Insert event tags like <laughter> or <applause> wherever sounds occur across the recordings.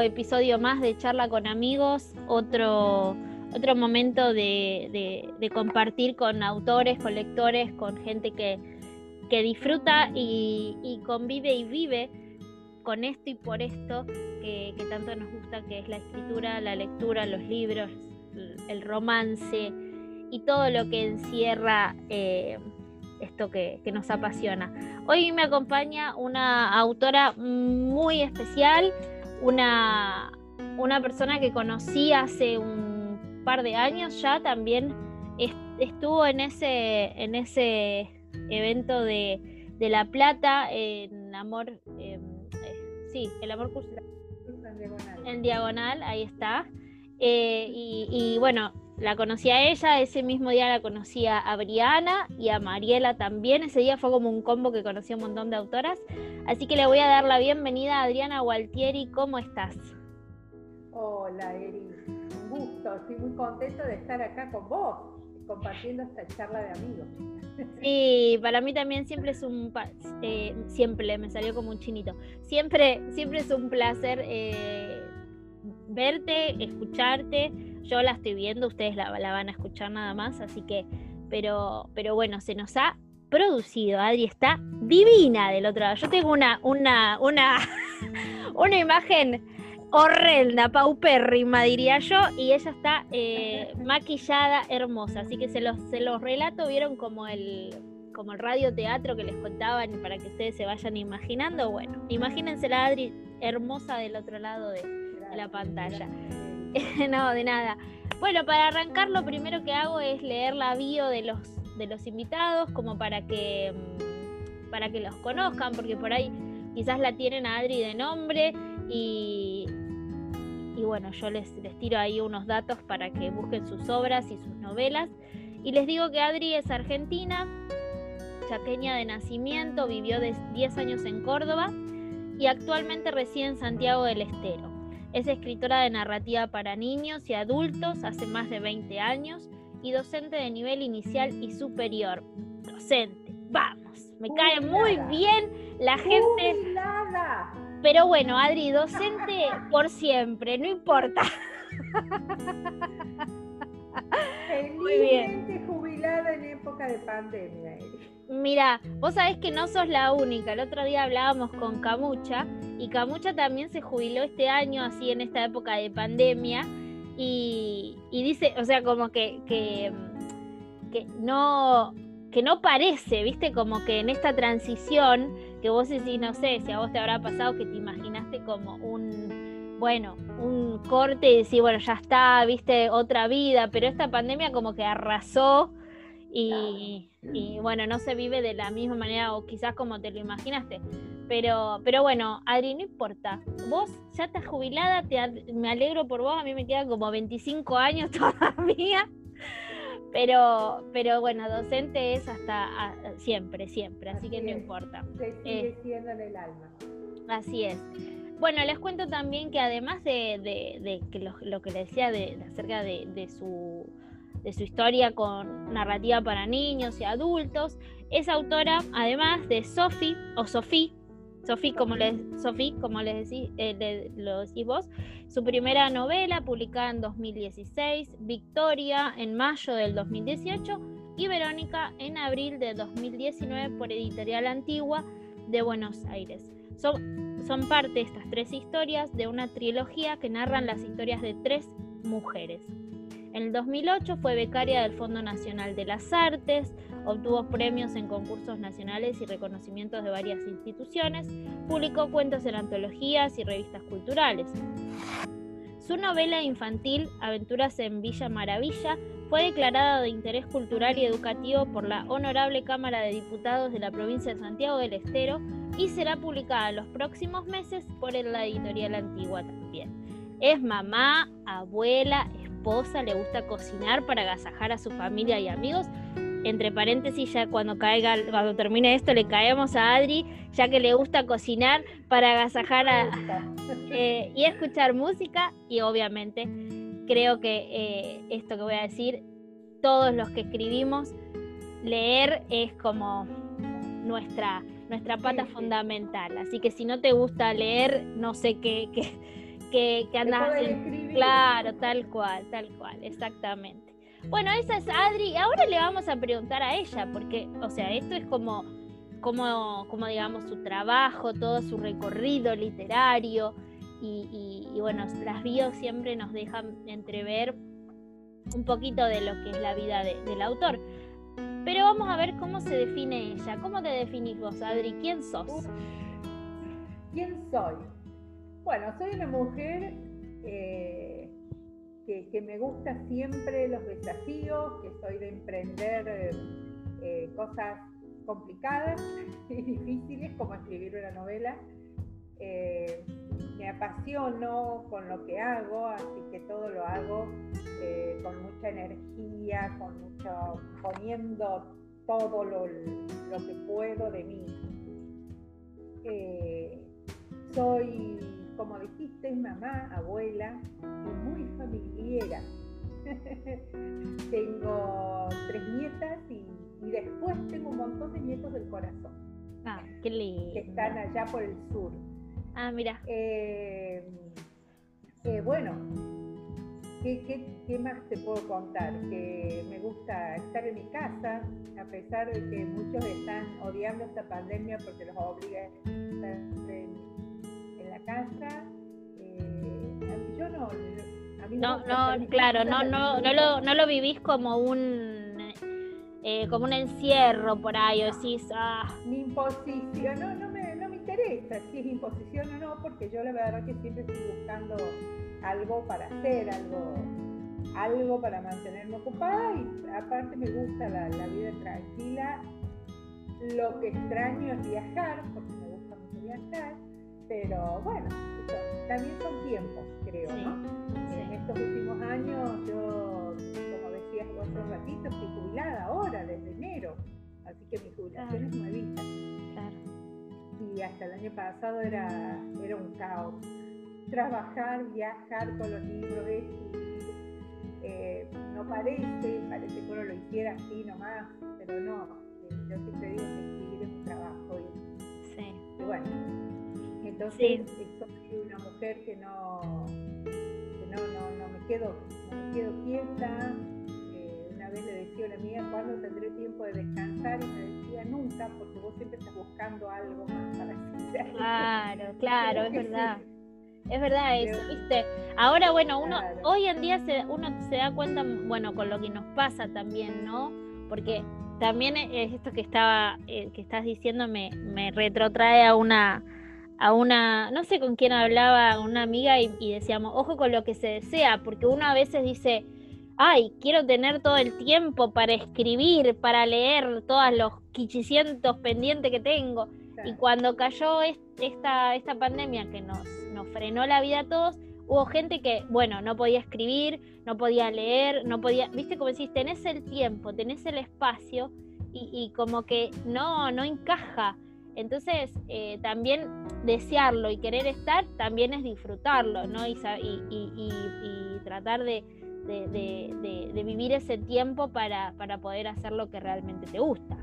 Episodio más de charla con amigos, otro, otro momento de, compartir con autores, con lectores, con gente que, disfruta y, convive y vive con esto y por esto que, tanto nos gusta, que es la escritura, la lectura, los libros, el romance y todo lo que encierra eh, esto que, nos apasiona. Hoy me acompaña una autora muy especial, una, una persona que conocí hace un par de años ya, también estuvo en ese, en ese evento de, La Plata, en Amor, em, eh, sí, el Amor En diagonal. En diagonal, ahí está. Eh, y, y bueno, la conocí a ella, ese mismo día la conocí a Briana y a Mariela también. Ese día fue como un combo que conocí a un montón de autoras. Así que le voy a dar la bienvenida a Adriana Gualtieri. ¿Cómo estás? Hola, Eri. Un gusto. Estoy muy contento de estar acá con vos, compartiendo esta charla de amigos. <laughs> Sí, para mí también siempre es un eh, siempre me salió como un chinito. Siempre, siempre es un placer eh, verte, escucharte yo la estoy viendo, ustedes la, van a escuchar nada más, así que, pero, pero bueno, se nos ha producido. Adri está divina del otro lado. Yo tengo una, una, una, <laughs> una imagen horrenda, paupérrima, diría yo, y ella está eh, <laughs> maquillada, hermosa. Así que se los, se los relato, vieron como el como el radioteatro que les contaban para que ustedes se vayan imaginando. Bueno, imagínense la Adri hermosa del otro lado de la pantalla. <laughs> no, de nada. Bueno, para arrancar lo primero que hago es leer la bio de los, de los invitados, como para que, mm, para que los conozcan, porque por ahí quizás la tienen a Adri de nombre y, y bueno, yo les, les tiro ahí unos datos para que busquen sus obras y sus novelas. Y les digo que Adri es argentina, chaqueña de nacimiento, vivió de 10 años en Córdoba y actualmente reside en Santiago del Estero. Es escritora de narrativa para niños y adultos hace más de 20 años y docente de nivel inicial y superior. Docente, vamos, me cae muy bien la gente. Pero bueno, Adri, docente por siempre, no importa. <laughs> Felizmente jubilada en época de pandemia. Mira, vos sabés que no sos la única. El otro día hablábamos con Camucha y Camucha también se jubiló este año, así en esta época de pandemia. Y, dice, o sea, como que, que, que, no que no parece, viste, como que en esta transición, que vos decís, no sé, si a vos te habrá pasado que te imaginaste como un, bueno, un corte y decís, bueno, ya está, viste, otra vida, pero esta pandemia como que arrasó y, bueno, no se vive de la misma manera o quizás como te lo imaginaste. Pero, pero bueno, Adri, no importa. Vos ya estás jubilada, te, me alegro por vos, a mí me quedan como 25 años <laughs> todavía. Pero, pero bueno, docente es hasta siempre, siempre, así, que no importa. Se sigue eh, siendo en el alma. Así es. Bueno, les cuento también que además de, que lo, que le decía de, acerca de su de su historia con narrativa para niños y adultos. Es autora, además de Sophie, o Sophie, Sophie, como les, Sophie, como les decís, eh, lo decís vos, su primera novela publicada en 2016, Victoria en mayo del 2018 y Verónica en abril de 2019 por Editorial Antigua de Buenos Aires. Son, son parte estas tres historias de una trilogía que narran las historias de tres mujeres. En el 2008 fue becaria del Fondo Nacional de las Artes, obtuvo premios en concursos nacionales y reconocimientos de varias instituciones, publicó cuentos en antologías y revistas culturales. Su novela infantil, Aventuras en Villa Maravilla, fue declarada de interés cultural y educativo por la Honorable Cámara de Diputados de la provincia de Santiago del Estero y será publicada los próximos meses por la editorial Antigua también. Es mamá, abuela, esposa, le gusta cocinar para agasajar a su familia y amigos. Entre paréntesis, ya cuando caiga, cuando termine esto, le caemos a Adri, ya que le gusta cocinar para agasajar a, <laughs> eh, y escuchar música. Y obviamente, creo que eh, esto que voy a decir, todos los que escribimos, leer es como nuestra nuestra pata fundamental. Así que si no te gusta leer, no sé qué, qué, qué, qué andas Claro, tal cual, tal cual, exactamente. Bueno, esa es Adri. Ahora le vamos a preguntar a ella, porque, o sea, esto es como, como, como digamos, su trabajo, todo su recorrido literario. Y, bueno, las bios siempre nos dejan entrever un poquito de lo que es la vida del autor. Pero vamos a ver cómo se define ella. ¿Cómo te definís vos, Adri? ¿Quién sos? ¿Quién soy? Bueno, soy una mujer eh, que, me gusta siempre los desafíos, que soy de emprender eh, cosas complicadas <laughs> y difíciles como escribir una novela. Eh, me apasiono con lo que hago, así que todo lo hago con mucha energía, con mucho, poniendo todo lo, que puedo de mí. Soy, como dijiste, mamá, abuela y muy familiar. <laughs> tengo tres nietas y, y, después tengo un montón de nietos del corazón. Ah, qué lindo. Que están allá por el sur. Ah, mira. Eh, eh, bueno, ¿qué, más te puedo contar? Que me gusta estar en mi casa, a pesar de que muchos están odiando esta pandemia porque los obliga a estar en, casa. Eh, yo no. A mí no, no, claro, no, no, no, lo, no lo vivís como un como un encierro por ahí, o decís, ah. Mi imposición, no, no me interesa si es imposición o no, porque yo la verdad que siempre estoy buscando algo para hacer, algo, algo para mantenerme ocupada y aparte me gusta la, vida tranquila. Lo que extraño es viajar, porque me gusta mucho viajar, pero bueno, también son tiempos, creo, ¿no? En estos últimos años yo, como decías hace un ratito, estoy jubilada ahora, desde enero, así que mi jubilación es nuevita y hasta el año pasado era, era un caos. Trabajar, viajar con los libros, escribir, eh, no parece, parece que uno lo hiciera así nomás, pero no. Yo siempre digo que escribir es un trabajo. Y, sí. y bueno, entonces soy una mujer que no, que no, no, no me quedo, no me quedo quieta vez le decía a la mía, ¿cuándo tendré tiempo de descansar? Y me decía, nunca, porque vos siempre estás buscando algo más para hacer. Claro, <laughs> claro, es verdad. Es verdad eso, ¿viste? Ahora, bueno, uno hoy en día se, uno se da cuenta, bueno, con lo que nos pasa también, ¿no? Porque también es esto que estaba, eh, que estás diciendo me, me retrotrae a una, a una, no sé con quién hablaba, una amiga y, y decíamos, ojo con lo que se desea, porque uno a veces dice, ay, quiero tener todo el tiempo para escribir, para leer todos los quichicientos pendientes que tengo. Y cuando cayó esta, esta pandemia que nos, nos frenó la vida a todos, hubo gente que, bueno, no podía escribir, no podía leer, no podía, viste como decís, tenés el tiempo, tenés el espacio y, como que no, no encaja. Entonces, eh, también desearlo y querer estar también es disfrutarlo, ¿no? y, y tratar de, de, vivir ese tiempo para, poder hacer lo que realmente te gusta.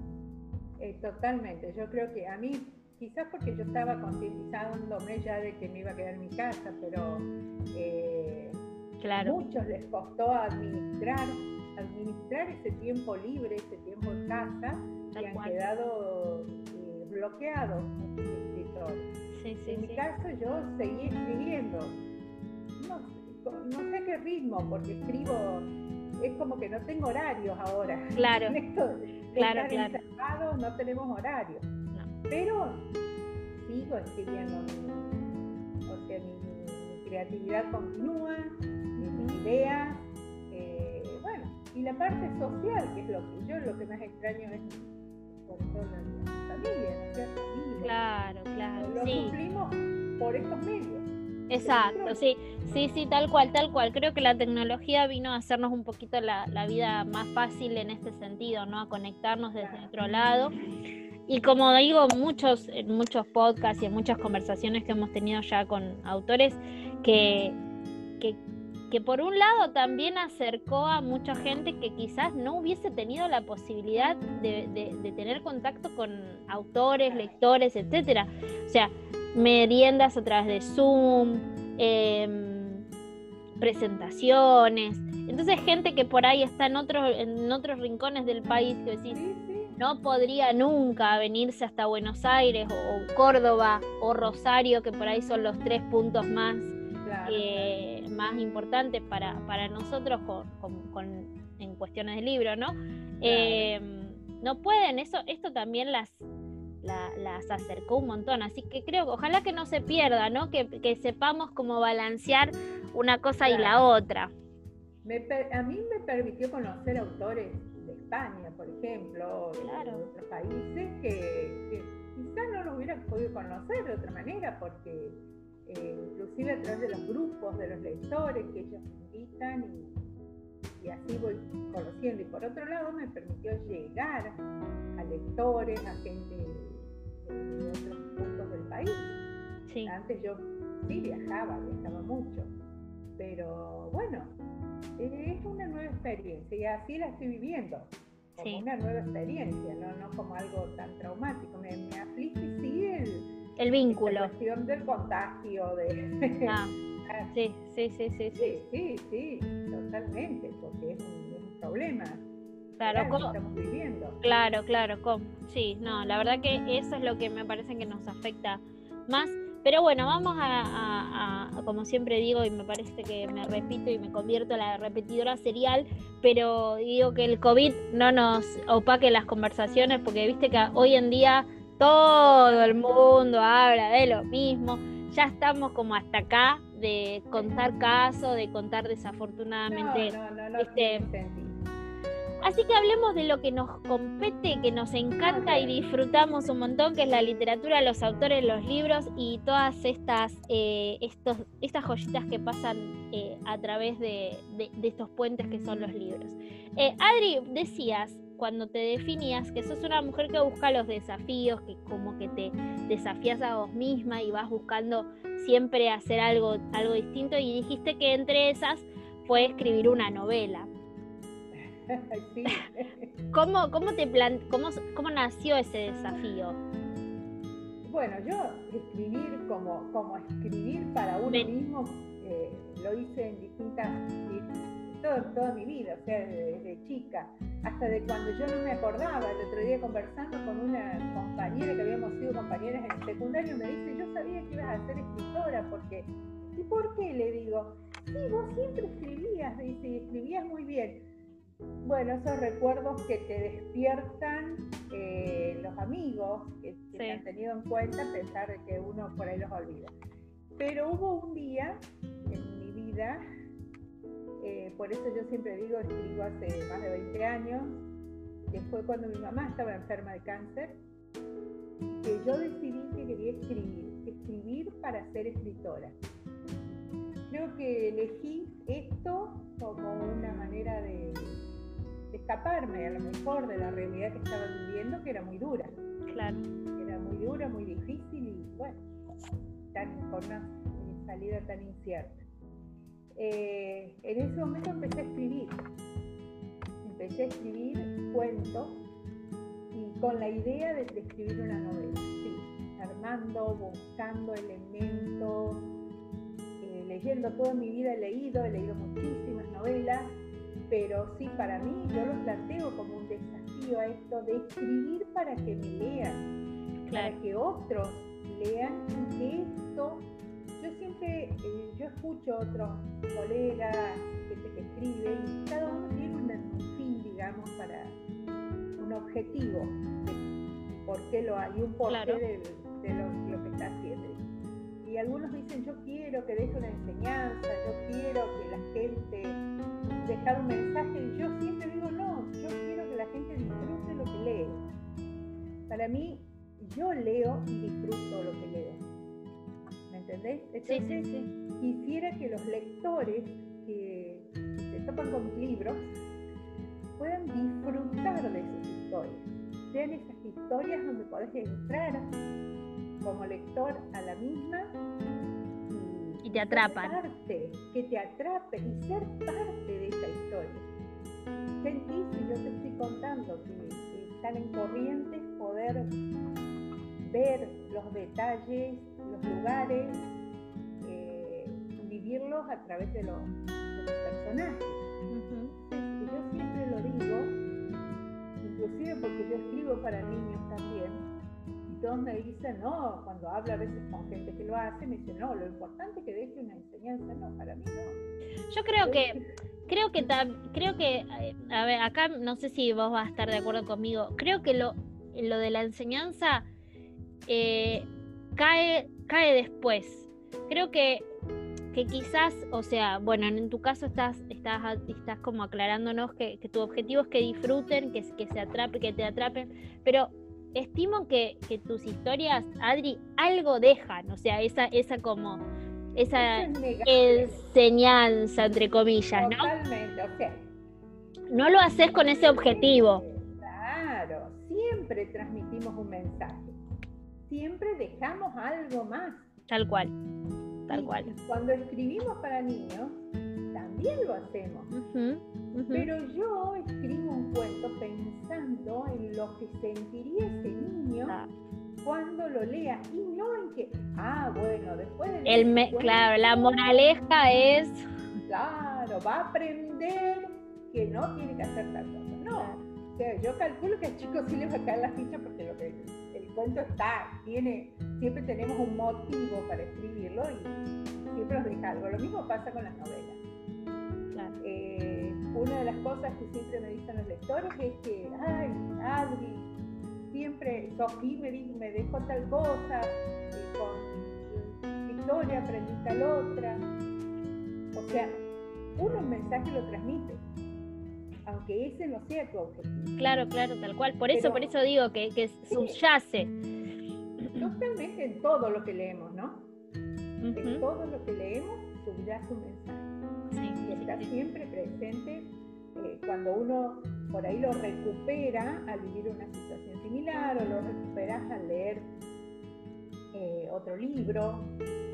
Eh, totalmente, yo creo que a mí, quizás porque yo estaba concientizándome ya de que me iba a quedar en mi casa, pero eh, claro. muchos les costó administrar, administrar ese tiempo libre, ese tiempo en casa, y han quedado bloqueados muchos escritores. en mi caso yo seguí escribiendo. No, no sé qué ritmo, porque escribo, es como que no tengo horarios ahora. Claro. <laughs> claro, claro. no tenemos horarios. Pero sigo escribiendo, o sea, mi, creatividad continúa, mis ideas, eh, bueno, y la parte social, que es lo que yo lo que más extraño es la, ¿no? Claro, claro. Lo cumplimos por estos medios. Exacto, sí, sí, sí, tal cual, tal cual. Creo que la tecnología vino a hacernos un poquito la, vida más fácil en este sentido, ¿no? A conectarnos desde otro lado. Y como digo, muchos, en muchos podcasts y en muchas conversaciones que hemos tenido ya con autores, que, que por un lado también acercó a mucha gente que quizás no hubiese tenido la posibilidad de, tener contacto con autores, lectores, etcétera. O sea, meriendas a través de Zoom, em, presentaciones. Entonces gente que por ahí está en otros, en otros rincones del país que decís, no podría nunca venirse hasta Buenos Aires o, Córdoba o Rosario, que por ahí son los tres puntos más eh, más importantes para, para nosotros con, en cuestiones de libro, ¿no? Eh, no pueden, eso, esto también las, las acercó un montón, así que creo, ojalá que no se pierda, ¿no? Que, sepamos cómo balancear una cosa y la otra. a mí me permitió conocer autores de España, por ejemplo, de otros países que, quizás no lo hubiera podido conocer de otra manera, porque eh, inclusive a través de los grupos de los lectores que ellos invitan y, así voy conociendo. Y por otro lado me permitió llegar a lectores, a gente de, otros puntos del país. Antes yo sí viajaba, viajaba mucho, pero bueno, es una nueva experiencia y así la estoy viviendo como una nueva experiencia, ¿no? no como algo tan traumático. Me, me aflige sí el, el vínculo. La cuestión del contagio, de... <laughs> Ah, sí, sí, sí, sí, sí. Sí, sí, totalmente, porque es un, problema. Claro, viviendo. Claro, claro, ¿cómo? Sí, no, la verdad que eso es lo que me parece que nos afecta más. Pero bueno, vamos a, como siempre digo, y me parece que me repito y me convierto en la repetidora serial, pero digo que el COVID no nos opaque las conversaciones, porque viste que hoy en día todo el mundo habla de lo mismo. Ya estamos como hasta acá de contar casos, de contar desafortunadamente. Así que hablemos de lo que nos compete, que nos encanta y disfrutamos un montón, que es la literatura, los autores, los libros y todas estas, eh, estos, estas joyitas que pasan eh, a través de, estos puentes que son los libros. Eh, Adri, decías, cuando te definías que sos una mujer que busca los desafíos, que como que te desafías a vos misma y vas buscando siempre hacer algo, algo distinto y dijiste que entre esas fue escribir una novela. <laughs> <laughs> ¿Cómo, cómo, te cómo, ¿Cómo nació ese desafío? Bueno, yo escribir como, como escribir para uno mismo eh, lo hice en distintas toda mi vida, o sea, desde, chica, hasta de cuando yo no me acordaba. El otro día conversando con una compañera que habíamos sido compañeras en el secundario, me dice, yo sabía que ibas a ser escritora, porque, ¿y por qué? Le digo, sí, vos siempre escribías, dice, y escribías muy bien. Bueno, esos recuerdos que te despiertan eh, los amigos que, te han tenido en cuenta, a pesar de que uno por ahí los olvida. Pero hubo un día en mi vida eh, por eso yo siempre digo, escribo hace más de 20 años, que fue cuando mi mamá estaba enferma de cáncer, que yo decidí que quería escribir, escribir para ser escritora. Creo que elegí esto como una manera de, escaparme a lo mejor de la realidad que estaba viviendo, que era muy dura. Claro. Era muy dura, muy difícil y bueno, tan, con una salida tan incierta. Eh, en ese momento empecé a escribir. Empecé a escribir cuentos y con la idea de, escribir una novela, sí, armando, buscando elementos, eh, leyendo toda mi vida he leído, he leído muchísimas novelas, pero sí, para mí yo lo planteo como un desafío a esto de escribir para que me lean, para que otros lean y que esto yo siempre, eh, yo escucho a otros colegas, gente que escribe, y cada uno tiene un, fin, digamos, para un objetivo de por qué lo hay, un porqué de, lo, que está haciendo. Y algunos dicen, yo quiero que deje una enseñanza, yo quiero que la gente dejar un mensaje, y yo siempre digo, no, yo quiero que la gente disfrute lo que lee. Para mí, yo leo y disfruto lo que leo ¿entendés? Entonces, quisiera que los lectores que se topan con mis libros puedan disfrutar de sus historias. Sean esas historias donde podés entrar como lector a la misma Y te atrapan. Parte, que te atrape y ser parte de esa historia. Sentís, y yo te estoy contando, que, están en corrientes, poder ver los detalles, los lugares, eh, vivirlos a través de los, personajes. yo siempre lo digo, inclusive porque yo escribo para niños también, y todos me dicen, no, cuando hablo a veces con gente que lo hace, me dicen, no, lo importante es que deje una enseñanza, no, para mí no. Yo creo que, creo que, creo que, eh, a ver, acá no sé si vos vas a estar de acuerdo conmigo, creo que lo, lo de la enseñanza eh, cae, cae después. Creo que que quizás, o sea, bueno, en tu caso estás, estás, estás como aclarándonos que, tu objetivo es que disfruten, que, que se atrapen, que te atrapen, pero estimo que, tus historias, Adri, algo dejan, o sea, esa, esa como esa enseñanza, entre comillas, ¿no? Totalmente, o sea. No lo haces con ese objetivo. Claro, siempre transmitimos un mensaje, siempre dejamos algo más. Tal cual tal cual. Cuando escribimos para niños, también lo hacemos. Pero yo escribo un cuento pensando en lo que sentiría ese niño cuando lo lea y no en que, ah, bueno, después de... El claro, la moraleja es... Claro, va a aprender que no tiene que hacer tal cosa. No, o sea, yo calculo que al chico sí le va a caer la ficha porque lo que cuento está, tiene, siempre tenemos un motivo para escribirlo y siempre nos deja algo. Lo mismo pasa con las novelas. Eh, una de las cosas que siempre me dicen los lectores es que, ay, Adri, siempre, Sofía me, me dejó tal cosa, eh, con Victoria aprendí tal otra. O sea, uno un mensaje lo transmite aunque ese no sea tu objetivo. Claro, claro, tal cual. Por eso, por eso digo que, que subyace. Totalmente en todo lo que leemos, ¿no? En todo lo que leemos subyace un mensaje. y está siempre presente eh, cuando uno por ahí lo recupera al vivir una situación similar o lo recuperas al leer eh, otro libro.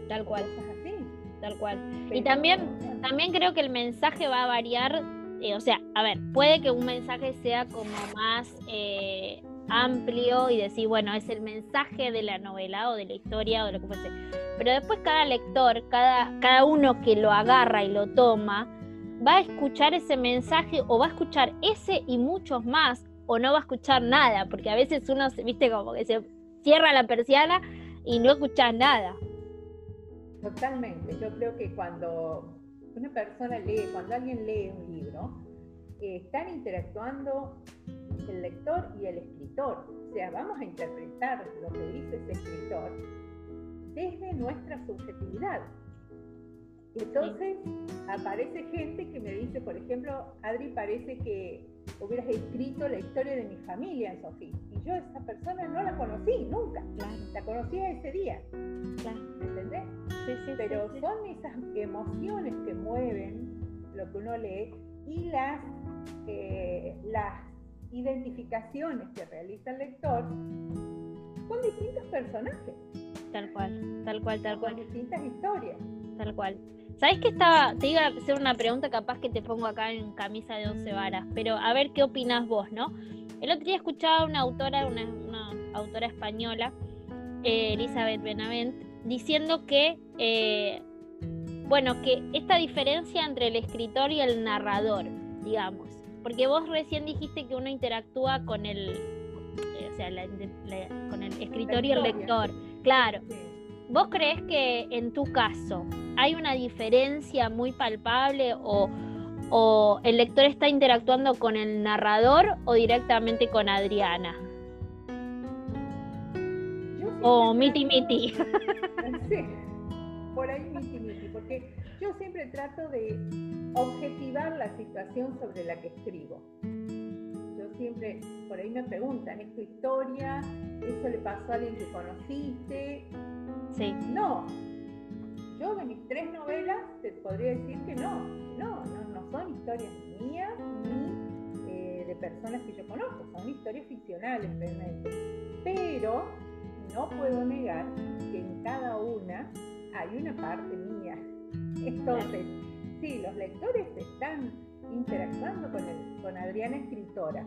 Tal cual. Cosas así. Tal cual. y también, también creo que el mensaje va a variar eh, o sea, a ver, puede que un mensaje sea como más eh, amplio y decir, bueno, es el mensaje de la novela o de la historia o de lo que fuese. Pero después cada lector, cada, cada uno que lo agarra y lo toma, va a escuchar ese mensaje o va a escuchar ese y muchos más o no va a escuchar nada, porque a veces uno, viste, como que se cierra la persiana y no escuchas nada. Totalmente, yo creo que cuando una persona lee, cuando alguien lee un libro, están interactuando el lector y el escritor. O sea, vamos a interpretar lo que dice ese escritor desde nuestra subjetividad. Entonces aparece gente que me dice, por ejemplo, Adri, parece que hubieras escrito la historia de mi familia en Sofía. Y yo esa persona no la conocí nunca. La conocí ese día. ¿Entendés? Sí, sí, Pero son esas emociones que mueven lo que uno lee y las, eh, las identificaciones que realiza el lector con distintos personajes. Tal cual, tal cual, tal cual. Con distintas historias. Tal cual. ¿Sabes que estaba, te iba a hacer una pregunta capaz que te pongo acá en camisa de once varas, pero a ver qué opinas vos, ¿no? El otro día escuchaba una autora, una, autora española, eh, Elizabeth Benavent, diciendo que, eh, bueno, que esta diferencia entre el escritor y el narrador, digamos, porque vos recién dijiste que uno interactúa con el, eh, o sea, con el escritor y el lector, claro. ¿Vos crees que en tu caso hay una diferencia muy palpable o, el lector está interactuando con el narrador o directamente con Adriana? O miti miti. <laughs> Sí, por ahí miti miti, porque yo siempre trato de objetivar la situación sobre la que escribo. Yo siempre, por ahí me preguntan, ¿es tu historia? ¿Eso le pasó a alguien que conociste? Sí. No. Yo de mis tres novelas te podría decir que no, no, no, son historias mías ni eh, de personas que yo conozco, son historias ficcionales realmente. Pero no puedo negar que en cada una hay una parte mía. <laughs> Entonces, sí, los lectores están interactuando con, el, con Adriana escritora,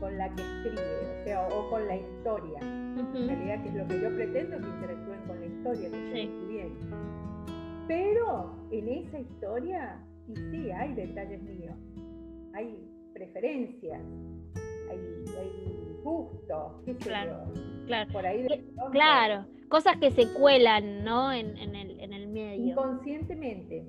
con la que escribe, o sea, o, con la historia. En realidad, que es lo que yo pretendo, que interactúen con la historia que estoy escribiendo. Pero en esa historia, y sí, hay detalles míos, hay preferencias, hay, hay gustos, qué sé claro, yo. Claro. Por ahí de claro, cosas que se cuelan, ¿no? En, en, el, en el medio. Inconscientemente.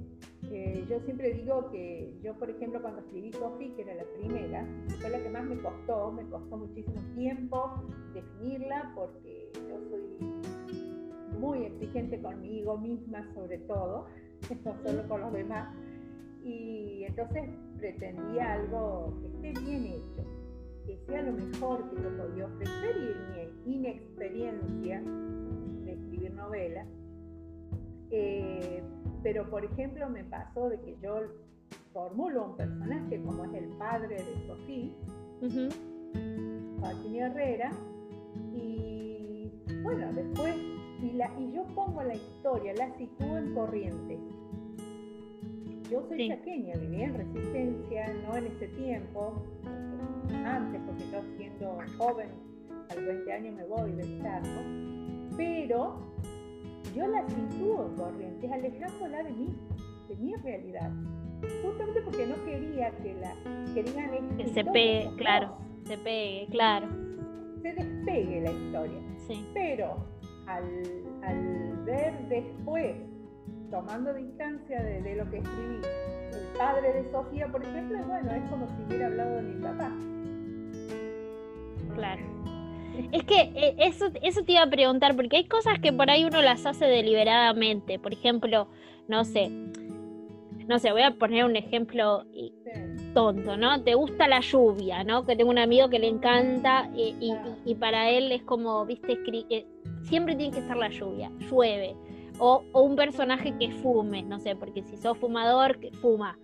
Yo siempre digo que yo, por ejemplo, cuando escribí Coffee, que era la primera, fue la que más me costó, me costó muchísimo tiempo definirla porque yo soy muy exigente conmigo misma sobre todo, <laughs> no solo con los demás. Y entonces pretendía algo que esté bien hecho, que sea lo mejor que yo podía ofrecer y mi inexperiencia de escribir novelas. Eh, pero, por ejemplo, me pasó de que yo formulo un personaje como es el padre de Sofía, uh Herrera, y bueno, después, y, la, y yo pongo la historia, la sitúo en Corrientes. Yo soy chaqueña, viví en Resistencia, no en ese tiempo, antes, porque yo siendo joven, a los 20 años me voy del Chaco, pero yo la sitúo en Corrientes, alejándola de mí, de mi realidad. Justamente porque no quería que la que digan que se pegue, claro, se pegue, claro. Se despegue la historia. Sí. Pero al, al ver después, tomando distancia de, de, lo que escribí, el padre de Sofía, por ejemplo, bueno, es como si hubiera hablado de mi papá. Claro. Es que eh, eso, eso te iba a preguntar, porque hay cosas que por ahí uno las hace deliberadamente. Por ejemplo, no sé, no sé, voy a poner un ejemplo tonto, ¿no? Te gusta la lluvia, ¿no? Que tengo un amigo que le encanta y, para él es como, viste, eh, siempre tiene que estar la lluvia, llueve. O, un personaje que fume, no sé, porque si sos fumador, que fuma.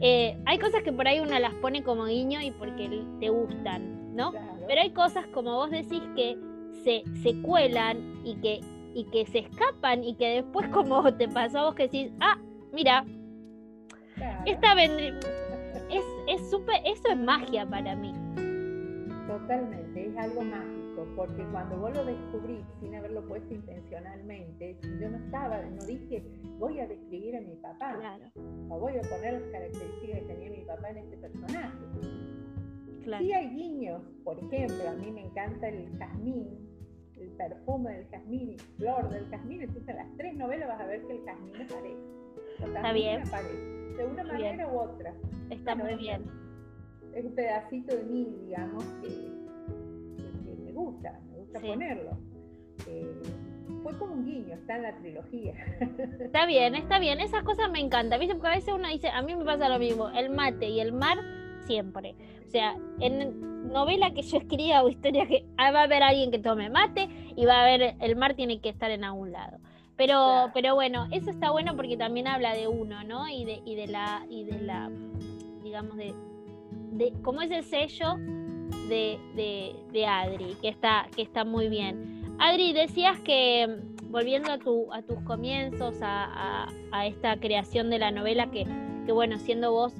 Eh, hay cosas que por ahí uno las pone como guiño y porque te gustan, ¿no? Pero hay cosas, como vos decís, que se, se cuelan y que, y que se escapan y que después, <laughs> como te pasó a vos, que decís, ah, mira, esta es, es súper, eso es magia para mí. Totalmente, es algo mágico, porque cuando vos lo descubrís sin haberlo puesto intencionalmente, yo no estaba, no dije, voy a describir a mi papá, o voy a poner las características que tenía mi papá en este personaje Sí hay guiños, por ejemplo, a mí me encanta el jazmín, el perfume del jazmín y flor del jazmín, entonces en las tres novelas vas a ver que el jazmín aparece. Está bien. Aparece, de una manera u otra. Está muy bien. Es un pedacito de mí, digamos, que, me gusta, me gusta ponerlo. Eh, fue como un guiño, está en la trilogía. Está bien, está bien, esas cosas me encantan. Porque a veces uno dice, a mí me pasa lo mismo, el mate y el mar siempre. O sea, en novela que yo escriba o historia que ah, va a haber alguien que tome mate y va a haber, el mar tiene que estar en algún lado. Pero, pero bueno, eso está bueno porque también habla de uno, ¿no? Y de, y de la, y de la, digamos, de, de cómo es el sello de, de, Adri, que está, que está muy bien. Adri, decías que, volviendo a, tu, a tus comienzos, a, a, esta creación de la novela, que, que bueno, siendo vos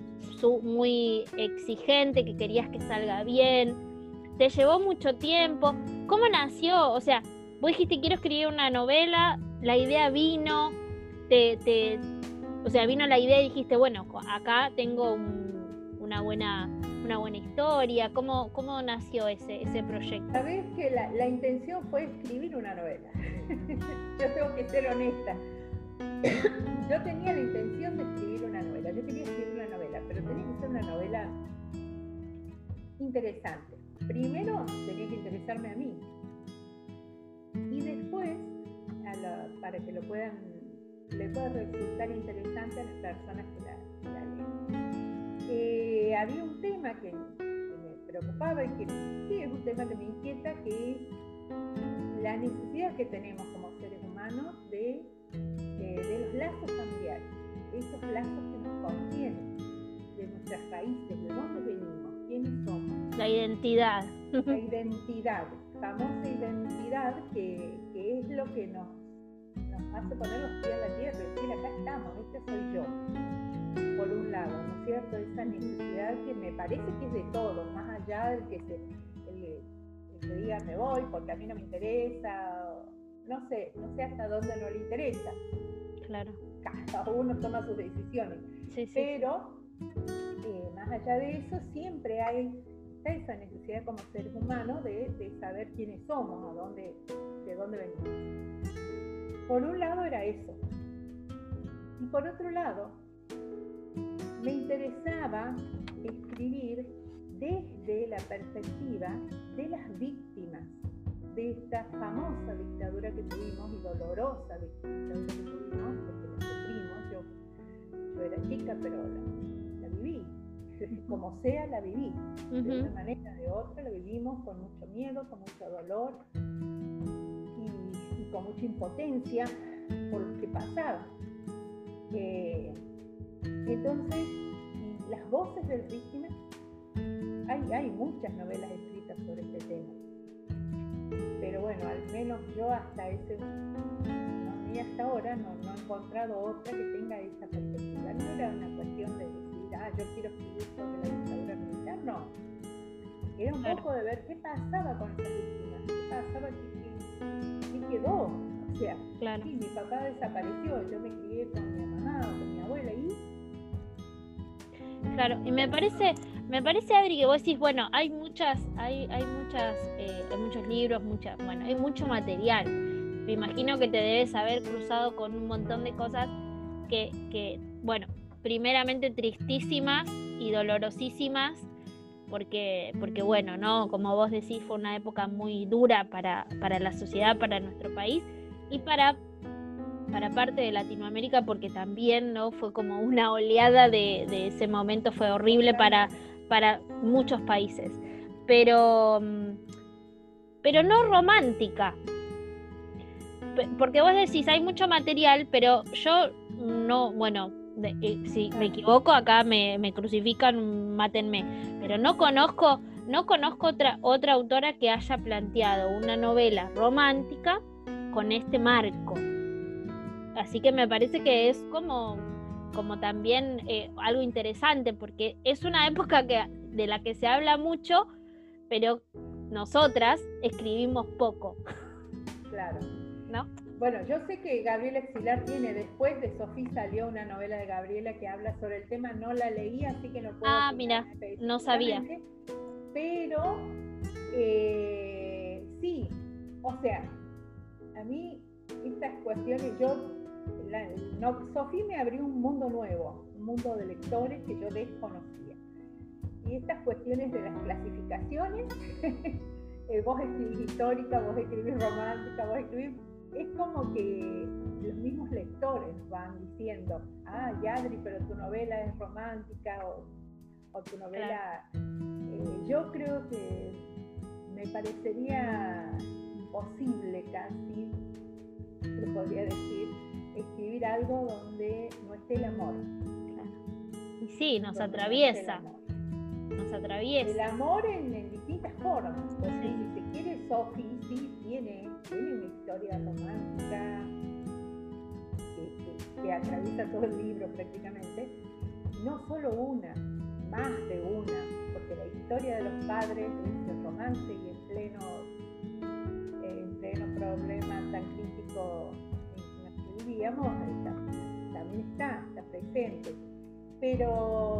muy exigente, que querías que salga bien. Te llevó mucho tiempo. ¿Cómo nació? O sea, vos dijiste quiero escribir una novela, la idea vino, te, o sea, vino la idea y dijiste, bueno, acá tengo una buena una buena historia? ¿Cómo, cómo nació ese, ese proyecto? Sabes que la, la, intención fue escribir una novela. <laughs> Yo tengo que ser honesta. <coughs> Yo tenía la intención de escribir una novela. Yo quería escribir una novela interesante. Primero tenía que interesarme a mí. Y después, para que lo puedan, le pueda resultar interesante a las personas que la, leen. Eh, había un tema que, me preocupaba y que sí es un tema que me inquieta, que es la necesidad que tenemos como seres humanos de de los lazos familiares, esos lazos que nos contienen, de nuestras raíces, de dónde venimos, quiénes somos. La identidad. La identidad, famosa identidad que, que es lo que nos nos hace poner los pies en la tierra y decir, acá estamos, este soy yo. Por un lado, ¿no es cierto? Esa necesidad que me parece que es de todos, más allá del que se que diga me voy porque a mí no me interesa, no sé, no sé hasta dónde no le interesa. Claro. Cada uno toma sus decisiones. Pero eh, más allá de eso, siempre hay esa necesidad como seres humanos de, saber quiénes somos, a dónde, de dónde venimos. Por un lado era eso. Y por otro lado, me interesaba escribir desde la perspectiva de las víctimas de esta famosa dictadura que tuvimos y dolorosa dictadura que tuvimos, porque la sufrimos, yo, yo era chica, pero la, como sea la viví, de una manera o de otra la vivimos con mucho miedo, con mucho dolor y, con mucha impotencia por lo que pasaba. Eh, entonces, las voces de las víctimas hay, muchas novelas escritas sobre este tema. Pero bueno, al menos yo hasta ese y hasta ahora no, he encontrado otra que tenga esa perspectiva. No era una cuestión de ah, yo quiero escribir sobre la dictadura militar, no. Era un poco de ver qué pasaba con esas víctimas, qué pasaba, qué, qué quedó. O sea, sí, mi papá desapareció, yo me crié con mi mamá o con mi abuela y Claro, y me parece, me parece, Adri, que vos decís, bueno, hay muchas, hay, hay muchas, eh, hay muchos libros, mucha, bueno, hay mucho material. Me imagino que te debes haber cruzado con un montón de cosas que, que bueno, primeramente tristísimas y dolorosísimas, porque, porque bueno, ¿no? Como vos decís, fue una época muy dura para, para la sociedad, para nuestro país y para para parte de Latinoamérica porque también no fue como una oleada de, ese momento fue horrible para, para muchos países. Pero mm, pero no romántica. Porque vos decís hay mucho material pero yo no bueno eh, si me equivoco acá me, me crucifican mátenme pero no conozco no conozco otra otra autora que haya planteado una novela romántica con este marco Así que me parece que es como, como también eh, algo interesante, porque es una época que, de la que se habla mucho, pero nosotras escribimos poco. Claro. ¿No? Bueno, yo sé que Gabriela Exilar tiene, después de Sofía salió una novela de Gabriela que habla sobre el tema, no la leí, así que no puedo... Ah, mira, no sabía. Pero eh, sí, o sea, a mí estas cuestiones, yo no, Sofía me abrió un mundo nuevo, un mundo de lectores que yo desconocía. Y estas cuestiones de las clasificaciones, <laughs> eh, vos escribís histórica, vos escribís romántica, vos escribís, es como que los mismos lectores van diciendo, ah, Yadri, pero tu novela es romántica o, tu novela... Eh, yo creo que me parecería imposible casi, se podría decir, escribir algo donde no esté el amor. Y sí, nos atraviesa. nos atraviesa. El amor en, distintas formas. Entonces, si se quiere, Sophie tiene, tiene una historia romántica que, atraviesa todo el libro prácticamente. No solo una, más de una, porque la historia de los padres es el romance y en pleno, en pleno problema tan crítico digamos, también está, está presente. Pero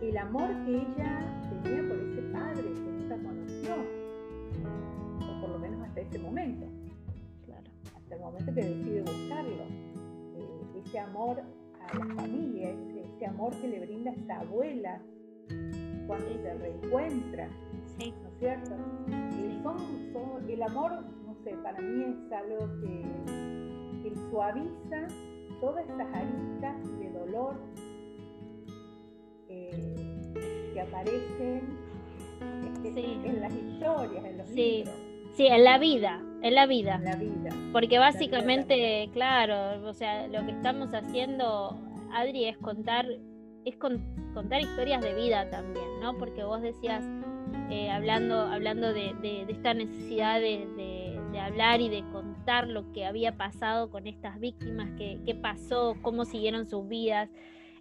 el amor que ella tenía por ese padre que nunca conoció, hasta ese momento, claro. hasta el momento que decide buscarlo, eh, ese amor a la familia, ese, amor que le brinda esta abuela cuando se reencuentra, sí. ¿no es cierto? el amor, no sé, para mí es algo que suaviza todas estas aristas de dolor eh, que aparecen en las historias, en los libros. Sí, en la vida, en la vida. En la vida. Porque básicamente, claro, o sea, lo que estamos haciendo, Adri, es contar, es contar historias de vida también, ¿no? Porque vos decías, eh, hablando, hablando de, esta necesidad de, hablar y de contar lo que había pasado con estas víctimas, qué, pasó, cómo siguieron sus vidas.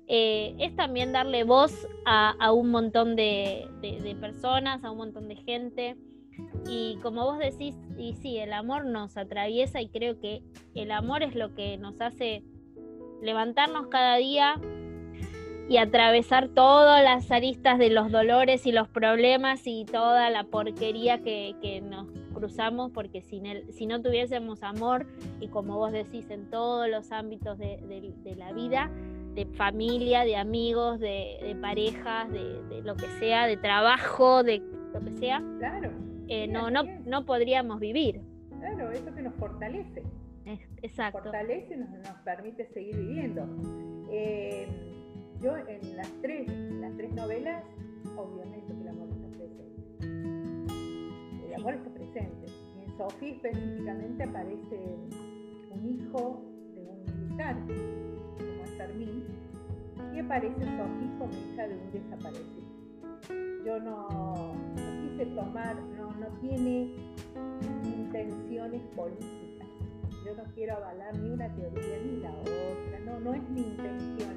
Eh, es también darle voz a, un montón de, personas, a un montón de gente. Y como vos decís, y sí, el amor nos atraviesa y creo que el amor es lo que nos hace levantarnos cada día y atravesar todas las aristas de los dolores y los problemas y toda la porquería que, nos cruzamos, porque sin el, si no tuviésemos amor, y como vos decís, en todos los ámbitos de, la vida, de familia, de amigos, de, parejas, de, lo que sea, de trabajo, de lo que sea, claro, eh, no, no, no podríamos vivir. Claro, eso que nos fortalece. exacto. Nos fortalece y nos, nos permite seguir viviendo. Eh, yo en las tres, las tres novelas, obviamente que el amor está presente. El amor está presente. Y en Sofía específicamente aparece un hijo de un militar, como es Fermín, y aparece Sofía como hija de un desaparecido. Yo no, quise tomar, no, no tiene intenciones políticas. Yo no quiero avalar ni una teoría ni la otra. No, no es mi intención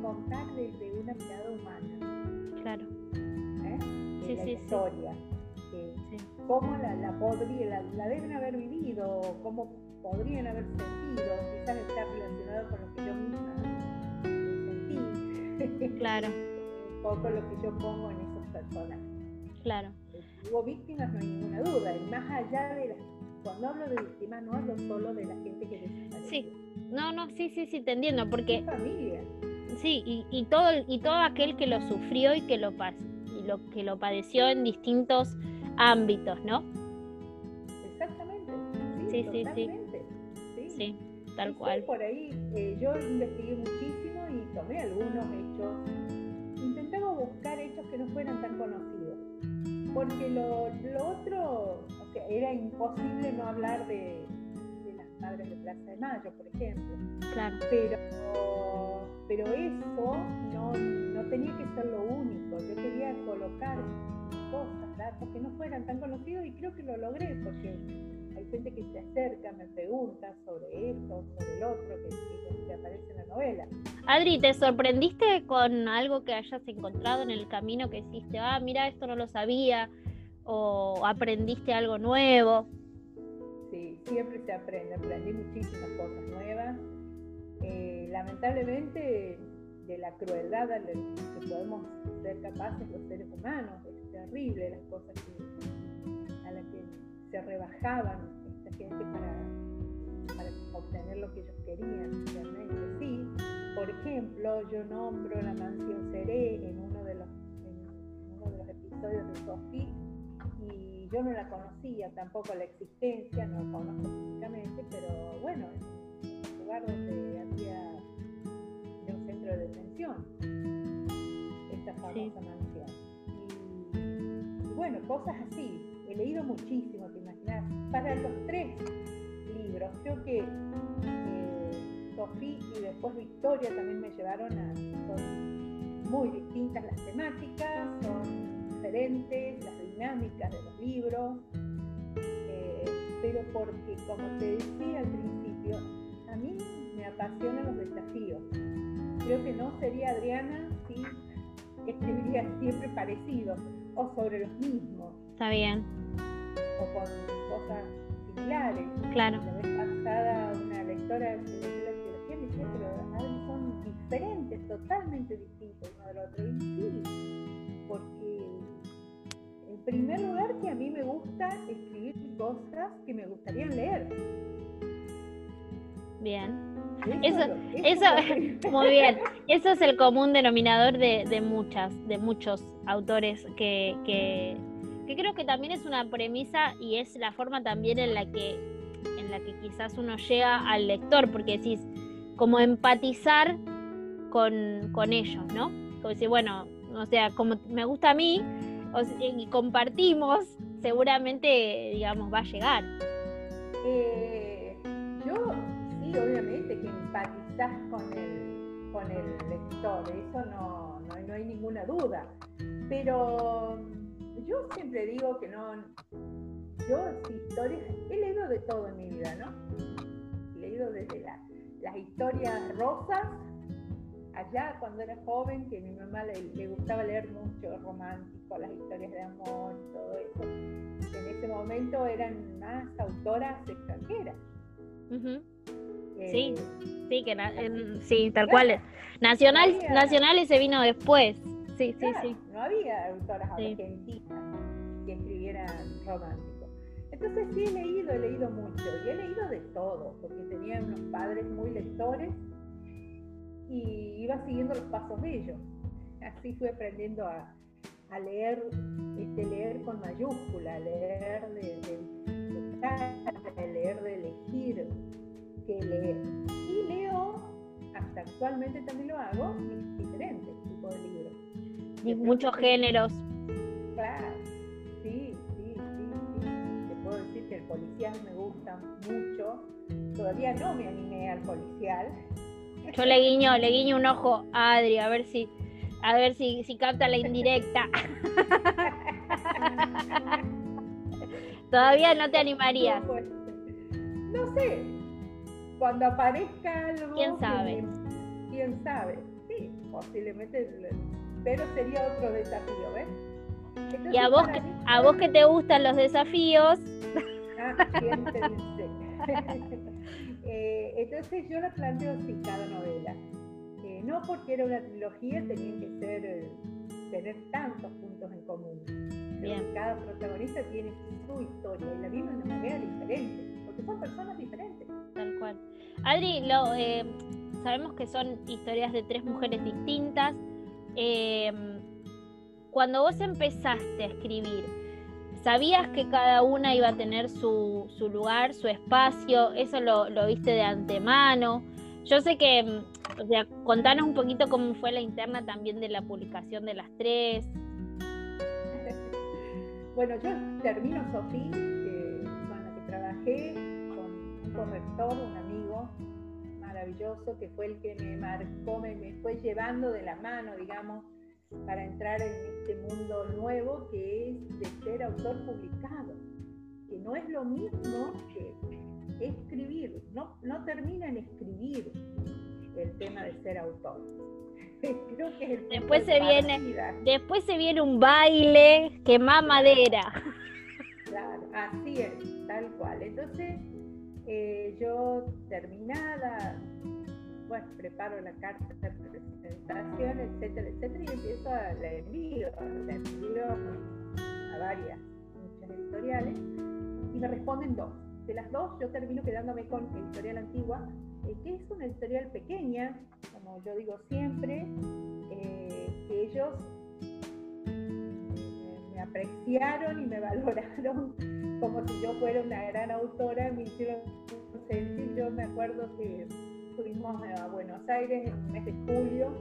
contar desde una mirada humana. Claro. ¿Eh? De la historia. Cómo la, la, podría, la, deben haber vivido, cómo podrían haber sentido, quizás está relacionado con lo que yo misma sentí. Claro. <laughs> Un poco lo que yo pongo en esos personajes. Claro. Hubo víctimas, no hay ninguna duda, y más allá de las cuando hablo de víctimas no hablo solo de la gente que desapareció. Sí, no, no, sí, sí, sí, te entiendo, porque... familia. Sí, y, y, todo, y todo aquel que lo sufrió y que lo, y lo, que lo padeció en distintos ámbitos, ¿no? Exactamente. Sí, sí, sí, sí. Sí, tal cual. Por ahí eh, yo investigué muchísimo y tomé algunos hechos. Intentaba buscar hechos que no fueran tan conocidos. Porque lo, lo otro, o sea, era imposible no hablar de, de las madres de Plaza de Mayo, por ejemplo. Claro. Pero pero eso no, no, tenía que ser lo único. Yo quería colocar cosas, datos que no fueran tan conocidos y creo que lo logré porque hay gente que se acerca, me pregunta sobre esto, sobre el otro, que, que, aparece en la novela. Adri, ¿te sorprendiste con algo que hayas encontrado en el camino que hiciste? Ah, mira, esto no lo sabía, o aprendiste algo nuevo. Sí, siempre se aprende, aprendí muchísimas cosas nuevas eh, lamentablemente de la crueldad a la que podemos ser capaces los seres humanos, es terrible las cosas a las que se rebajaban esta gente para, para obtener lo que ellos querían realmente. Sí, por ejemplo, yo nombro la mansión Seré en uno de los, en uno de los episodios de Sophie y yo no la conocía, tampoco la existencia, no la conozco físicamente, pero bueno, lugar donde había un centro de detención, esta famosa mansión. Y, bueno, cosas así. He leído muchísimo, Para los tres libros, creo que eh, Sofía y después Victoria también me llevaron a. Son muy distintas las temáticas, son diferentes las dinámicas de los libros, eh, pero porque, como te decía al principio, a mí me apasionan los desafíos. Creo que no sería Adriana si escribiría siempre parecido o sobre los mismos. Está bien. O con cosas similares. Claro. La vez pasada una lectora de filosofía me decía que son diferentes, totalmente distintos uno del otro. Y sí, porque en primer lugar que a mí me gusta escribir cosas que me gustaría leer Bien. Eso, eso, <laughs> muy bien. Eso es el común denominador de, muchas, de muchos autores que, que, creo que también es una premisa y es la forma también en la que, en la que quizás uno llega al lector, porque decís, como empatizar con, con ellos, ¿no? Como decir, bueno, o sea, como me gusta a mí y compartimos, seguramente, digamos, va a llegar. Eh, yo obviamente que empatizás con el, con el lector, eso no, no, hay ninguna duda. Pero yo siempre digo que no, yo historias, he leído de todo en mi vida, ¿no? He leído desde las historias rosas, allá cuando era joven, que a mi mamá le, gustaba leer mucho romántico, las historias de amor, todo eso. En ese momento eran más autoras extranjeras. Eh, sí, sí, que sí, tal cual. Nacional, nacional se vino después. Sí, sí, sí. No había autoras argentinas que escribieran romántico. Entonces sí he leído, he leído mucho y he leído de todo, porque tenía unos padres muy lectores y iba siguiendo los pasos de ellos. Así fui aprendiendo a, a leer, este, leer con mayúscula, leer de, de, leer de elegir qué leer. Y leo, hasta actualmente también lo hago, diferentes tipos de libros. Muchos géneros. Claro, sí, sí, sí, sí. Te puedo decir que el policial me gusta mucho. Todavía no me animé al policial. Yo le guiño, le guiño un ojo a Adri, a ver si, a ver si, si capta la indirecta. <laughs> Todavía no te animarías. No sé. Cuando aparezca algo. ¿Quién sabe? ¿Quién sabe? Sí, posiblemente. Pero sería otro desafío, ¿ves? y a vos, a vos que te gustan los desafíos. <laughs> Ah. <laughs> Eh, entonces yo lo planteo así, cada novela. Eh, no porque era una trilogía tenían que ser, eh, tener tantos puntos en común. Bien. Cada protagonista tiene su historia y la vive de una manera diferente, porque son personas diferentes. Tal cual. Adri, lo, sabemos que son historias de tres mujeres distintas. Cuando vos empezaste a escribir, ¿Sabías que cada una iba a tener su, lugar, su espacio? ¿Eso lo, viste de antemano? Yo sé que, mm, o sea, contanos un poquito cómo fue la interna también de la publicación de las tres. <laughs> Bueno, yo termino Sofía, la que trabajé, con un corrector, un amigo maravilloso, que fue el que me marcó, me fue llevando de la mano, digamos, para entrar en este mundo nuevo que es de ser autor publicado, que no es lo mismo que escribir, no, no termina en escribir el tema de ser autor. <laughs> Creo que es después se viene después se viene un baile que más madera. Claro, así es, tal cual. Entonces, eh, yo terminada, bueno, preparo la carta de presentación, etcétera, etcétera, y empiezo a la envío, la envío a varias, muchas editoriales, y me responden dos. De las dos, yo termino quedándome con Editorial Antigua, eh, que es una editorial pequeña, como yo digo siempre, eh, que ellos apreciaron y me <laughs> valoraron como si yo fuera una gran autora, me hicieron sentir, yo me acuerdo que fuimos a Buenos Aires en el mes de julio.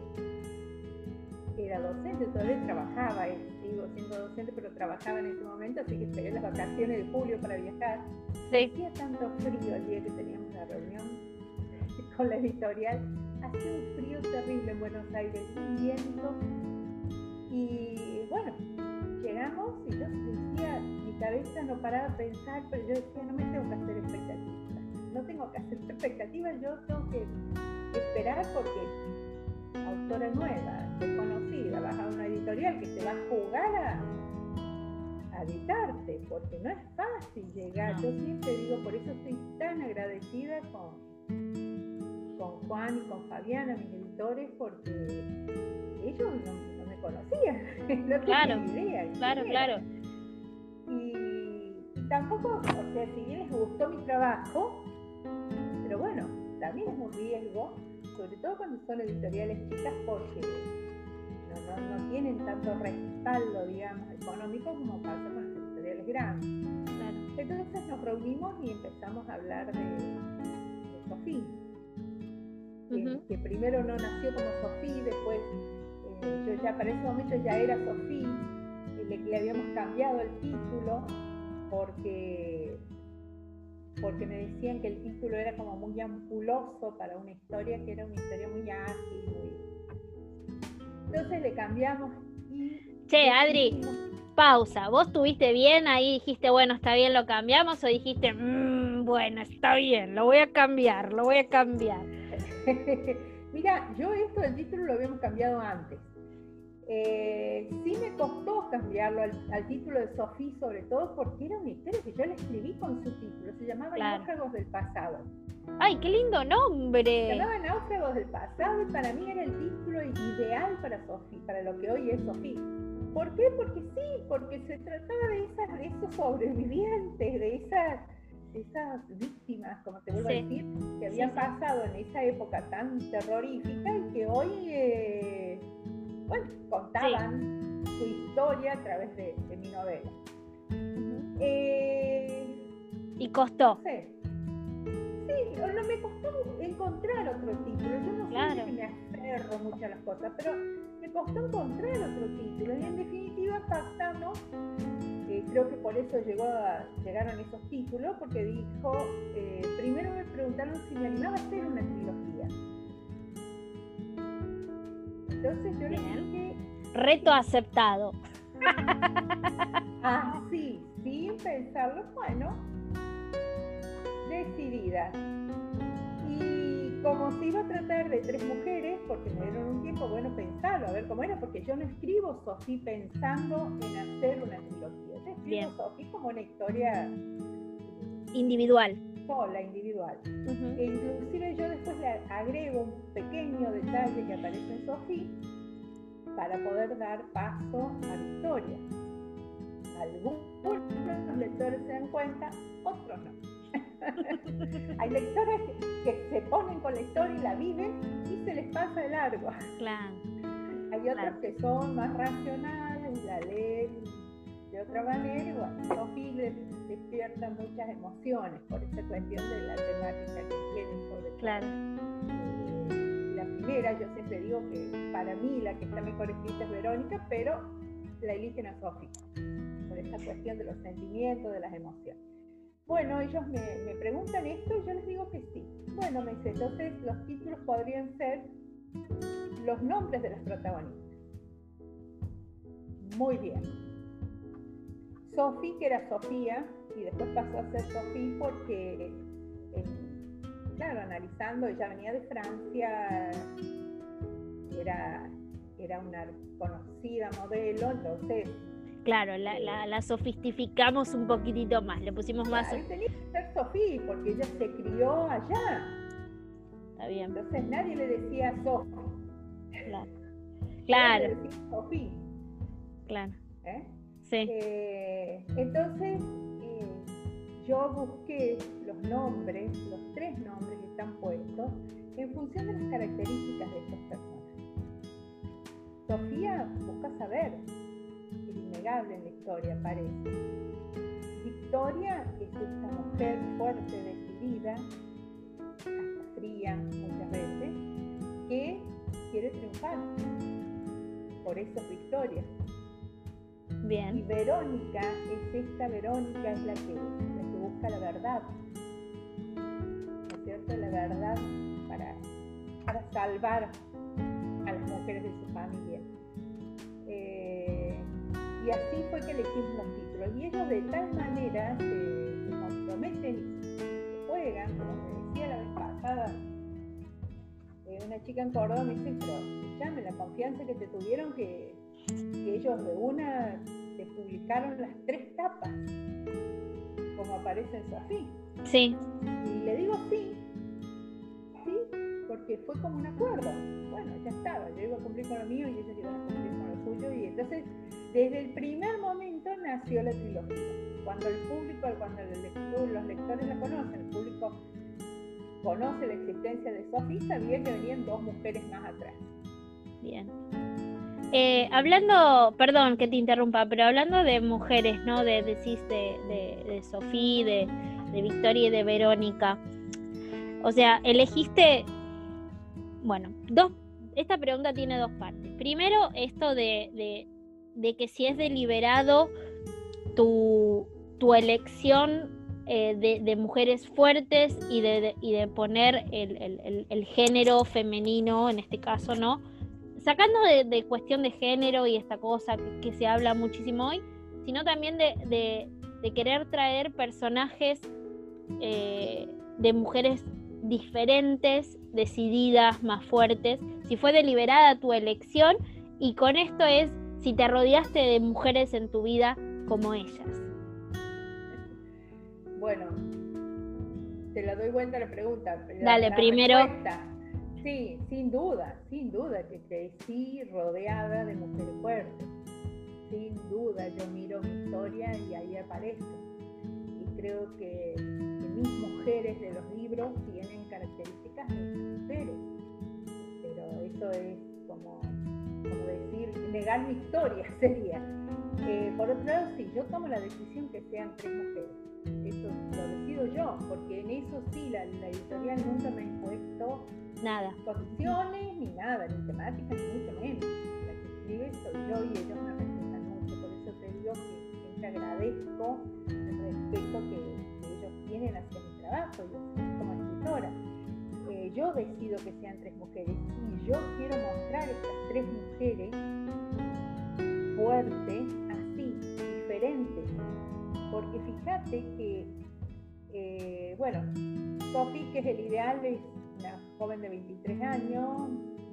Era docente, todavía trabajaba, sigo siendo docente, pero trabajaba en ese momento, así que esperé las vacaciones de julio para viajar. Sí. Hacía tanto frío el día que teníamos la reunión <laughs> con la editorial. Hacía un frío terrible en Buenos Aires, viento. Y bueno, llegamos y yo decía, mi cabeza no paraba de pensar, pero yo decía, no me tengo que hacer expectativas no tengo que hacer expectativas, yo tengo que esperar porque autora nueva, desconocida, vas a una editorial que te va a jugar a, editarte, porque no es fácil llegar. Yo siempre digo, por eso estoy tan agradecida con, con Juan y con Fabiana, mis editores, porque ellos no, me conocían, <laughs> no claro, idea. Claro, claro. Y tampoco, o sea, si bien les gustó mi trabajo, pero bueno, también es un riesgo, sobre todo cuando son editoriales chicas, porque no, tienen tanto respaldo, digamos, económico como pasa con las editoriales grandes. Entonces nos reunimos y empezamos a hablar de, de Sofía. Que, primero no nació como Sofía, después yo ya para ese momento ya era Sofía, le, le habíamos cambiado el título porque porque me decían que el título era como muy ampuloso para una historia que era una historia muy ágil. Entonces le cambiamos y... Che, Adri, pausa. ¿Vos tuviste bien ahí? Dijiste, bueno, está bien, lo cambiamos. O dijiste, mmm, bueno, está bien, lo voy a cambiar, lo voy a cambiar. <laughs> Mira, yo esto del título lo habíamos cambiado antes. Eh, sí me costó cambiarlo al, título de Sofía, sobre todo porque era una historia que yo le escribí con su título. Se llamaba Náufragos del Pasado. ¡Ay, qué lindo nombre! Se llamaba Náufragos del Pasado y para mí era el título ideal para Sofía, para lo que hoy es Sofía. ¿Por qué? Porque sí, porque se trataba de, esas, de esos sobrevivientes, de esas, esas víctimas, como te vuelvo a decir, que habían pasado en esa época tan terrorífica y que hoy, eh, bueno, contaban su historia a través de, mi novela. Eh, y costó. Sí, sí, no me costó encontrar otro título. Yo no sé si me aferro mucho a las cosas, pero me costó encontrar otro título. Y en definitiva pactamos, creo que por eso llegó llegaron esos títulos, porque dijo, eh, primero me preguntaron si me animaba a hacer una trilogía. Entonces yo le dije... Reto aceptado. Ah, sí, sin pensarlo, bueno, decidida como se iba a tratar de tres mujeres, porque me dieron un tiempo, bueno, pensarlo, a ver cómo era, porque yo no escribo Sofía pensando en hacer una trilogía. Yo escribo Sofía como una historia individual. Sola, individual. e inclusive yo después le agrego un pequeño detalle que aparece en Sofía para poder dar paso a la historia. Algunos lectores se dan cuenta, otros no. Hay lectores que, se ponen con la historia y la viven y se les pasa de largo. Claro. Hay otros que son más racionales, la leen de otra manera y bueno, les despiertan muchas emociones por esta cuestión de la temática que tienen sobre Claro. La primera, yo siempre digo que para mí la que está mejor escrita es Verónica, pero la eligen a Sofía, por esta cuestión de los sentimientos, de las emociones. Bueno, ellos me, preguntan esto y yo les digo que sí. Bueno, me dice, entonces los títulos podrían ser los nombres de las protagonistas. Muy bien. Sophie, que era Sofía, y después pasó a ser Sophie porque, eh, claro, analizando, ella venía de Francia, era, era una conocida modelo, entonces Claro, la, la, la, sofistificamos un poquitito más, le pusimos más. tenía que ser Sofía, porque ella se crió allá. Está bien. Entonces nadie le decía Sofía. Claro. Claro. Le decía. Claro. ¿Eh? Sí. Eh, entonces, eh, yo busqué los nombres, los tres nombres que están puestos, en función de las características de estas personas. Sofía busca saber en la historia, parece. Victoria es esta mujer fuerte, decidida, hasta fría muchas veces, que quiere triunfar. Por eso es Victoria. Bien. Y Verónica es esta Verónica, es la que, la que busca la verdad. ¿No es cierto? La verdad para, para salvar a las mujeres de su familia. Eh, y así fue que elegimos los títulos. Y ellos de tal manera se, comprometen y se juegan, como me decía la vez pasada, eh, una chica en Córdoba me dice, pero escuchame, la confianza que te tuvieron que, ellos de una te publicaron las tres tapas, como aparece en Sofía. Sí. Y le digo sí, sí, porque fue como un acuerdo. Bueno, ya estaba, yo iba a cumplir con lo mío y ellos iban a cumplir con lo Y entonces desde el primer momento nació la trilogía. Cuando el público, cuando los lectores la conocen, el público conoce la existencia de Sophie, sabía que venían dos mujeres más atrás. Bien. Eh, hablando, perdón que te interrumpa, pero hablando de mujeres, ¿no? De, decís de, de, de Sofía, de, de Victoria y de Verónica. O sea, elegiste, bueno, dos, esta pregunta tiene dos partes. Primero, esto de, de que si es deliberado tu, tu elección eh, de, mujeres fuertes y de, y poner el, género femenino, en este caso, ¿no? Sacando de, cuestión de género y esta cosa que, se habla muchísimo hoy, sino también de, querer traer personajes eh, de mujeres diferentes, decididas, más fuertes. Si fue deliberada tu elección y con esto es si te rodeaste de mujeres en tu vida como ellas. Bueno, te la doy vuelta la pregunta. Dale, primero. Sí, sin duda, sin duda que crecí rodeada de mujeres fuertes. Sin duda, yo miro mi historia y ahí aparece. Creo que, mis mujeres de los libros tienen características de mujeres. Pero eso es como, como decir, negar mi historia <laughs> sería. Eh, por otro lado, sí, yo tomo la decisión que sean tres mujeres. Eso lo decido yo, porque en eso sí, la, editorial nunca me ha impuesto nada. posiciones, ni nada, ni temáticas, ni mucho menos. La que escribe soy yo y ellos me respetan mucho. Por eso te digo que siempre agradezco el respeto que, ellos tienen hacia mi trabajo, yo como escritora. Eh, yo decido que sean tres mujeres y yo quiero mostrar estas tres mujeres fuertes, así, diferentes. Porque fíjate que, eh, bueno, Sophie, que es el ideal, es una joven de 23 años,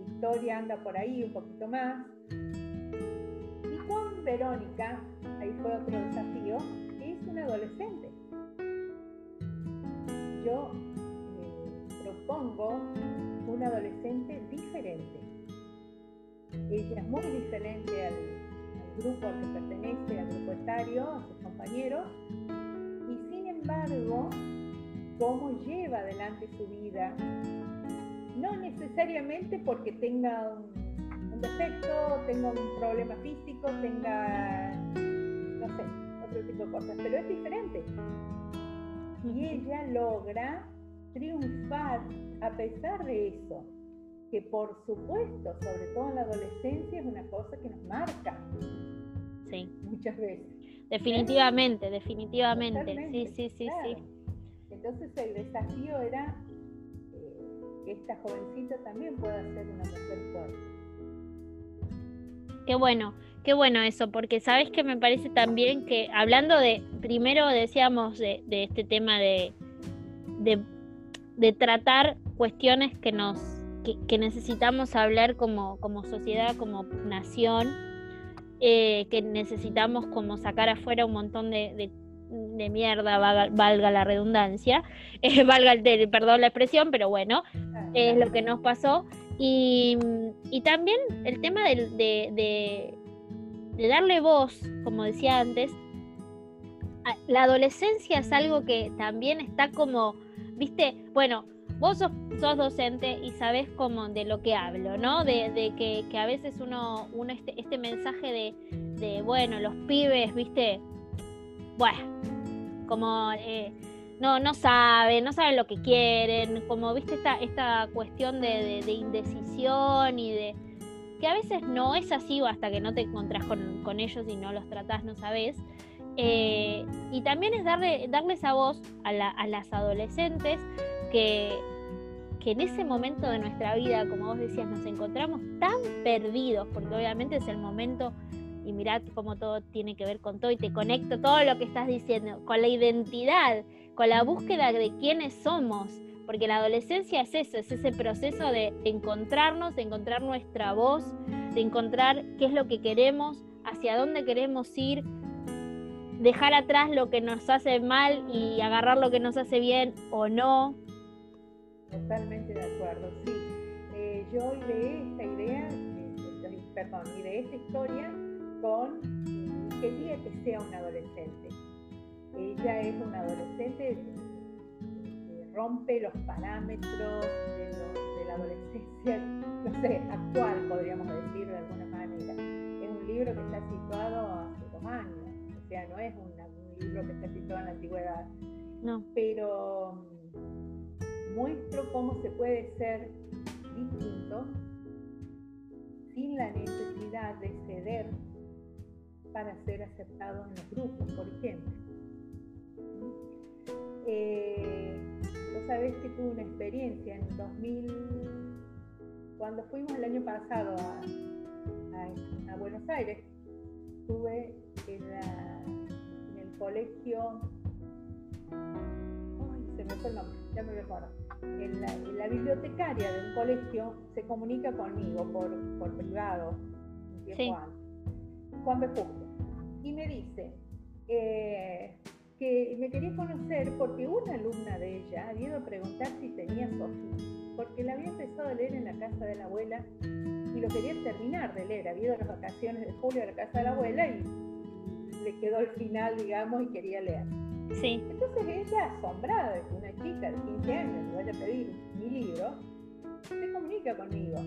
Victoria anda por ahí un poquito más. Y con Verónica, ahí fue otro desafío, una adolescente. Yo eh, propongo una adolescente diferente. Ella es muy diferente al, grupo al que pertenece, al grupo etario, a sus compañeros, y sin embargo, cómo lleva adelante su vida, no necesariamente porque tenga un, defecto, tenga un problema físico, tenga, no sé, tipo de cosas, pero es diferente. Y ella logra triunfar a pesar de eso que por supuesto, sobre todo en la adolescencia, es una cosa que nos marca. Sí. Muchas veces. Definitivamente, definitivamente. Sí, sí, sí, sí. Entonces el desafío era eh, que esta jovencita también pueda ser una mujer fuerte. Qué bueno, qué bueno eso, porque sabes que me parece también que hablando de, primero decíamos de, este tema de, de tratar cuestiones que nos que, necesitamos hablar como, como, sociedad, como nación, eh, que necesitamos como sacar afuera un montón de, de, mierda, valga, la redundancia, <laughs> eh, valga el, perdón la expresión, pero bueno, es lo que nos pasó. Y, y también el tema de, de, de darle voz, como decía antes, la adolescencia es algo que también está como, viste, bueno, vos sos, docente y sabés cómo de lo que hablo, ¿no? De, que, a veces uno, uno este, este mensaje de, bueno, los pibes, viste, bueno, como eh, no, no saben, no saben lo que quieren, como viste esta, esta cuestión de, indecisión y de que a veces no es así hasta que no te encontrás con, ellos y no los tratás, no sabes. Eh, y también es darle, darle esa voz a, a las adolescentes que, que en ese momento de nuestra vida, como vos decías, nos encontramos tan perdidos, porque obviamente es el momento, y mirad cómo todo tiene que ver con todo, y te conecto todo lo que estás diciendo, con la identidad, con la búsqueda de quiénes somos, porque la adolescencia es eso, es ese proceso de encontrarnos, de encontrar nuestra voz, de encontrar qué es lo que queremos, hacia dónde queremos ir, dejar atrás lo que nos hace mal y agarrar lo que nos hace bien o no, Totalmente de acuerdo, sí. Eh, yo ideé esta idea, eh, perdón, ideé esta historia con quería que sea una adolescente. Ella es una adolescente rompe los parámetros de, la adolescencia, <laughs> no sé, actual, podríamos decir de alguna manera. Es un libro que está situado hace dos años, o sea, no es un libro que está situado en la antigüedad. No. Pero muestro cómo se puede ser distinto sin la necesidad de ceder para ser aceptado en los grupos, por ejemplo. Eh, vos sabés que tuve una experiencia en 2000, cuando fuimos el año pasado a, Buenos Aires, tuve la colegio, ay, se me fue el nombre, ya me recuerdo, en la, en la bibliotecaria de un colegio se comunica conmigo por, por privado, un tiempo Sí. antes, Juan B. Justo, y me dice eh, que me quería conocer porque una alumna de ella había ido a preguntar si tenía Sofía, porque la había empezado a leer en la casa de la abuela y lo quería terminar de leer. Había ido a las vacaciones de julio a la casa de la abuela y le quedó el final, digamos, y quería leer. Sí, Entonces ella, asombrada de que una chica de 15 años le vaya a pedir mi libro, se comunica conmigo.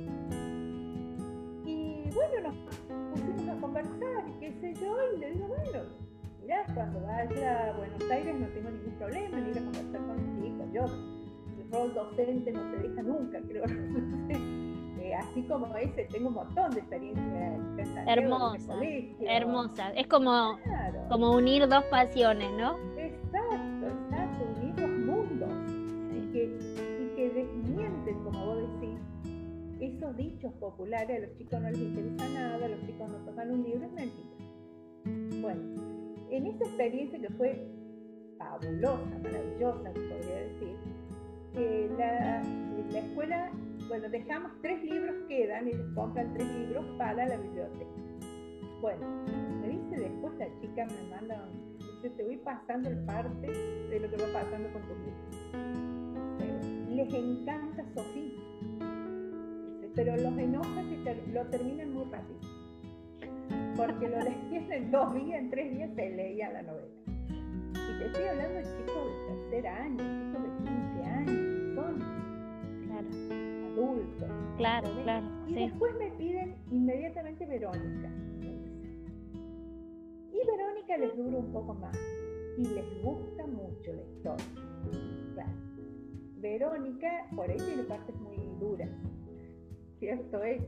Y bueno, nos pusimos a conversar y qué sé yo, y le digo, bueno, cuando vaya a Buenos Aires no tengo ningún problema en ir a conversar con los chicos. Yo, el rol docente no se deja nunca, creo. <laughs> Eh, así como ese, tengo un montón de experiencia en Santiago, en el hermosa, hermosa. Es como, Claro. como unir dos pasiones, ¿no? Exacto, exacto, unir los mundos y que, y que desmienten, como vos decís, esos dichos populares, a los chicos no les interesa nada, a los chicos no tocan un libro, es mentira. Bueno, en esa experiencia que fue fabulosa, maravillosa, podría decir, eh, la, la escuela, bueno, dejamos tres libros, quedan, ellos compran tres libros para la biblioteca. Bueno, me dice después la chica, me manda, dice, te voy pasando el parte de lo que va pasando con tus libros. Les encanta Sofía, pero los enoja que lo terminan muy rápido. Porque lo leían en dos días, en tres días se leía la novela. Y te estoy hablando de chicos de tercer año, chicos de 15 años, son Claro, adultos. claro, claro. Y Sí, después me piden inmediatamente Verónica. Y Verónica les dura un poco más. Y les gusta mucho la historia. Claro. Verónica, por ahí tiene partes muy duras. ¿Cierto es?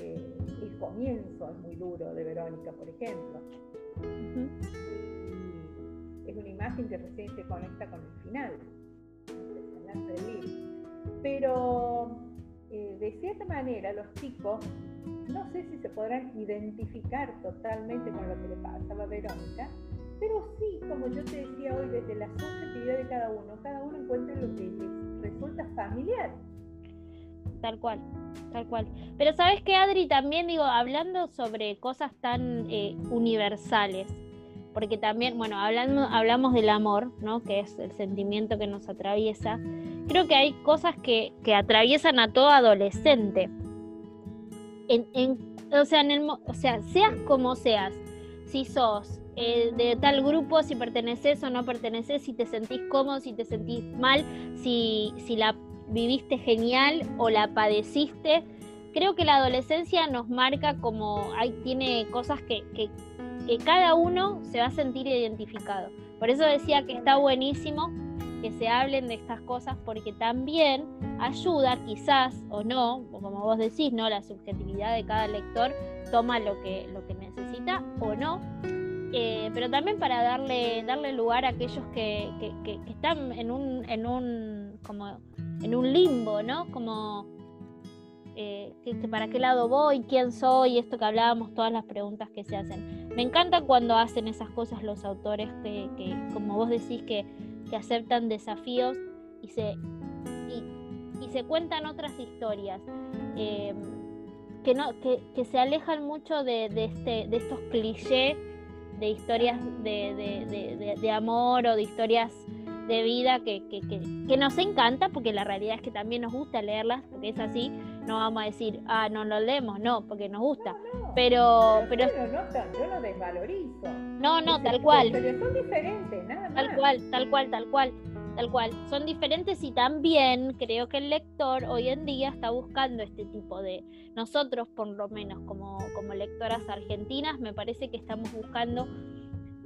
Eh, el comienzo es muy duro de Verónica, por ejemplo. Es una imagen que recién se conecta con el final. Pero eh, de cierta manera los chicos, no sé si se podrán identificar totalmente con lo que le pasaba a Verónica, pero sí, como yo te decía hoy, desde la subjetividad de cada uno, cada uno encuentra lo que les resulta familiar. Tal cual, tal cual. Pero sabes que Adri, también digo, hablando sobre cosas tan eh, universales, porque también, bueno, hablando, hablamos del amor, ¿no? Que es el sentimiento que nos atraviesa. Creo que hay cosas que, que atraviesan a todo adolescente. En, en- o, sea, en el, o sea, seas como seas, si sos eh, de tal grupo, si perteneces o no perteneces, si te sentís cómodo, si te sentís mal, si, si la viviste genial o la padeciste. Creo que la adolescencia nos marca como, hay, tiene cosas que, que, cada uno se va a sentir identificado. Por eso decía que está buenísimo que se hablen de estas cosas porque también ayuda quizás o no, como vos decís, ¿no? La subjetividad de cada lector toma lo que, lo que necesita o no. Eh, pero también para darle, darle lugar a aquellos que, que, que- que están en un, en un como en un limbo, ¿no? Como eh, para qué lado voy, quién soy, esto que hablábamos, todas las preguntas que se hacen. Me encanta cuando hacen esas cosas los autores que, como vos decís, que, que aceptan desafíos y se, y, y se cuentan otras historias. eh, que, no, que, que se alejan mucho de, de este, de estos clichés de historias de- de amor o de historias de vida que, que, que, que nos encanta, porque la realidad es que también nos gusta leerlas, porque es así, no vamos a decir, ah, no lo leemos, no, porque nos gusta. No, Pero, pero, yo no, yo no desvalorizo. no, no, tal cual. historias Son diferentes, nada más. Tal cual, tal cual, tal cual, tal cual. Son diferentes y también creo que el lector hoy en día está buscando este tipo de, nosotros por lo menos como, como lectoras argentinas, me parece que estamos buscando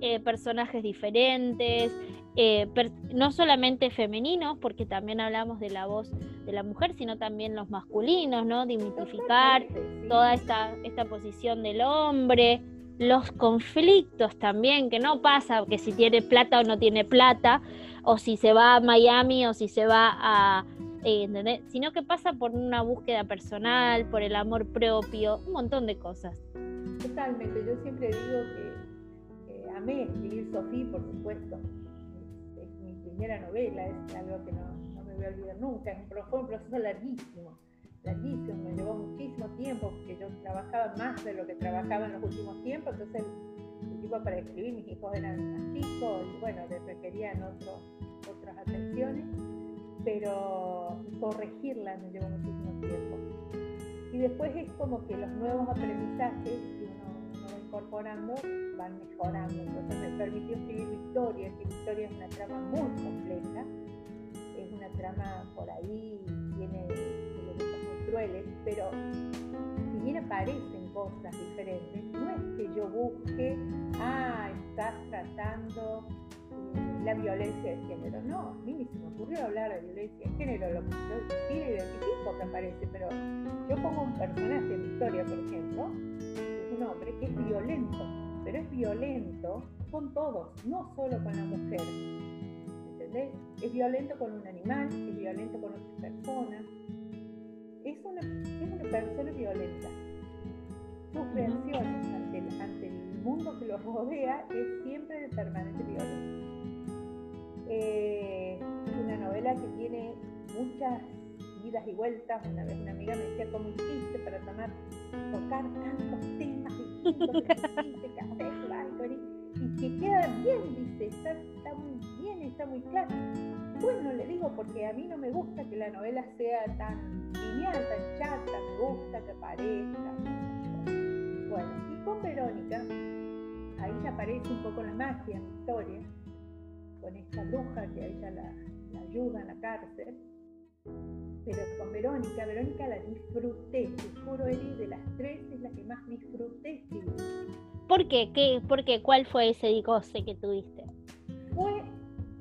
eh, personajes diferentes, eh, no solamente femeninos, porque también hablamos de la voz de la mujer, sino también los masculinos, ¿no? Dimitificar toda esta, esta posición del hombre, los conflictos también, que no pasa que si tiene plata o no tiene plata, o si se va a Miami o si se va a... eh. Sino que pasa por una búsqueda personal, por el amor propio, un montón de cosas. Totalmente, yo siempre digo que amé escribir Sofía, por supuesto. Es, mi primera novela, es algo que no, no me voy a olvidar nunca. Fue un proceso larguísimo, larguísimo, me llevó muchísimo tiempo, porque yo trabajaba más de lo que trabajaba en los últimos tiempos, entonces el tiempo para escribir, mis hijos eran más chicos y bueno, requerían otros otras atenciones, pero corregirla me llevó muchísimo tiempo. Y después es como que los nuevos aprendizajes incorporando van mejorando. Entonces me permitió escribir Victoria, que Victoria es una trama muy compleja, es una trama por ahí, tiene elementos muy crueles, pero si bien aparecen cosas diferentes, no es que yo busque, ah, estás tratando la violencia de género. No, a mí se me ocurrió hablar de violencia de género, lo que yo sí identifico que aparece, pero yo pongo un personaje en mi historia, por ejemplo, un hombre que es violento, pero es violento con todos, no solo con la mujer. ¿Entendés? Es violento con un animal, es violento con otras personas. Es una, es una persona violenta. Sus reacciones ante el, ante el mundo que los rodea es siempre de permanente violencia. Eh, una novela que tiene muchas idas y vueltas. Una vez una amiga me decía, ¿cómo hiciste para tomar, tocar tantos temas <laughs> y que queda bien, dice, está, está, muy bien, está muy claro. Bueno, le digo, porque a mí no me gusta que la novela sea tan lineal, tan chata, me gusta que parezca. Bueno, y con Verónica, ahí ya aparece un poco la magia en la historia con esta bruja que a ella la, ayuda en la cárcel. Pero con Verónica, Verónica la disfruté, te juro, Eri, de las tres es la que más disfruté ¿Por qué? ¿Qué? ¿Por qué? ¿Cuál fue ese goce que tuviste? Fue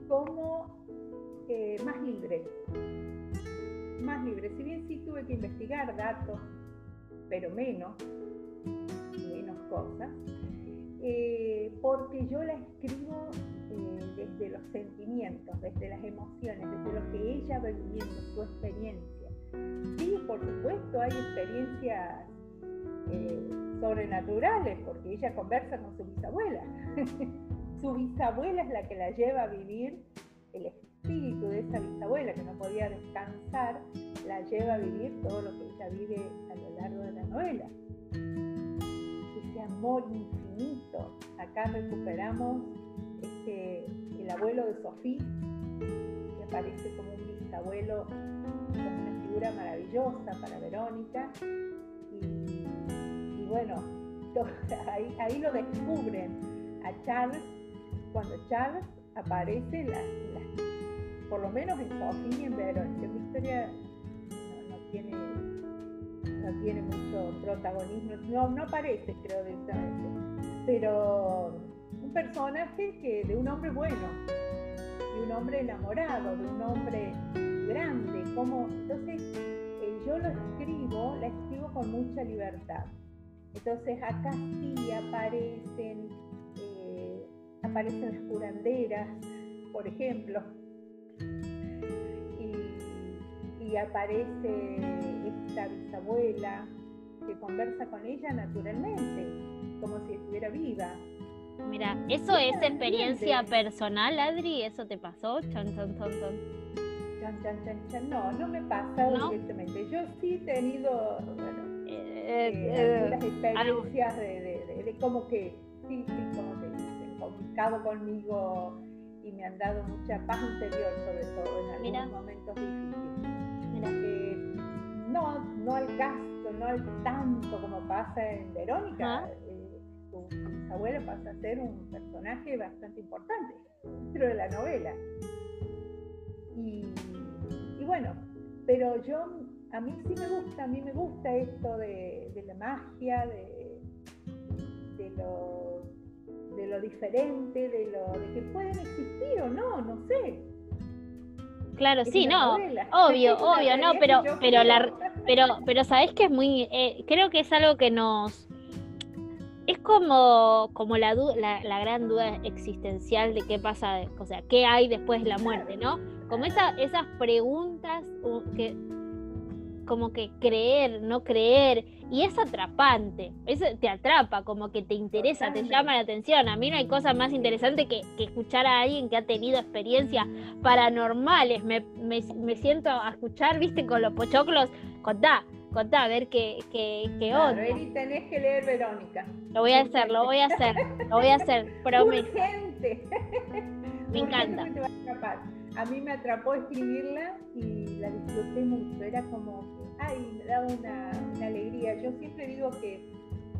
como eh, más libre. Más libre. Si bien sí tuve que investigar datos, pero menos, menos cosas, eh, porque yo la escribo desde los sentimientos, desde las emociones, desde lo que ella va viviendo, su experiencia. Sí, por supuesto, hay experiencias eh, sobrenaturales, porque ella conversa con su bisabuela. <laughs> su bisabuela es la que la lleva a vivir, el espíritu de esa bisabuela que no podía descansar, la lleva a vivir todo lo que ella vive a lo largo de la novela. Ese amor infinito, acá recuperamos el abuelo de Sofía, que aparece como un bisabuelo una figura maravillosa para Verónica. Y, bueno, <laughs> ahí, lo descubren a Charles, cuando Charles aparece, la, por lo menos en Sofía y en Verónica. Mi historia no, tiene, no tiene mucho protagonismo, no, no aparece creo directamente, pero personaje que, de un hombre bueno, de un hombre enamorado, de un hombre grande. Como, entonces, eh, yo lo escribo, la escribo con mucha libertad. Entonces acá sí aparecen, eh, aparecen las curanderas, por ejemplo, y, y aparece esta bisabuela que conversa con ella naturalmente, como si estuviera viva. Mira, ¿eso es experiencia personal, Adri? ¿Eso te pasó? Chan, chan, chan, chan. No, no me pasa directamente. Yo sí he tenido, bueno, eh, eh, algunas experiencias de, de, como que, sí, sí, como que se han comunicado conmigo y me han dado mucha paz interior, sobre todo en algunos momentos difíciles. Mira. Eh, no, no al caso, no al tanto como pasa en Verónica su abuelo pasa a ser un personaje bastante importante dentro de la novela. Y, bueno, pero yo, a mí sí me gusta, a mí me gusta esto de, la magia, de, de, lo, de lo diferente, de lo de que pueden existir o no, no sé. Claro, sí, no, obvio, obvio, no, pero, pero la, pero, pero sabes que es muy, eh, creo que es algo que nos, es como, como la, la, gran duda existencial de qué pasa, o sea, qué hay después de la muerte, ¿no? Como esa, esas preguntas que como que creer, no creer, y es atrapante, eso te atrapa, como que te interesa, te llama la atención. A mí no hay cosa más interesante que, escuchar a alguien que ha tenido experiencias paranormales. Me, me, siento a escuchar, viste, con los pochoclos, contá, contá, a ver qué, qué, qué claro, tenés que leer Verónica. Lo voy a hacer, lo voy a hacer, lo voy a hacer, <laughs> prometo. Urgente. Me encanta. A mí me atrapó escribirla y la disfruté mucho. Era como, ay, me daba una, alegría. Yo siempre digo que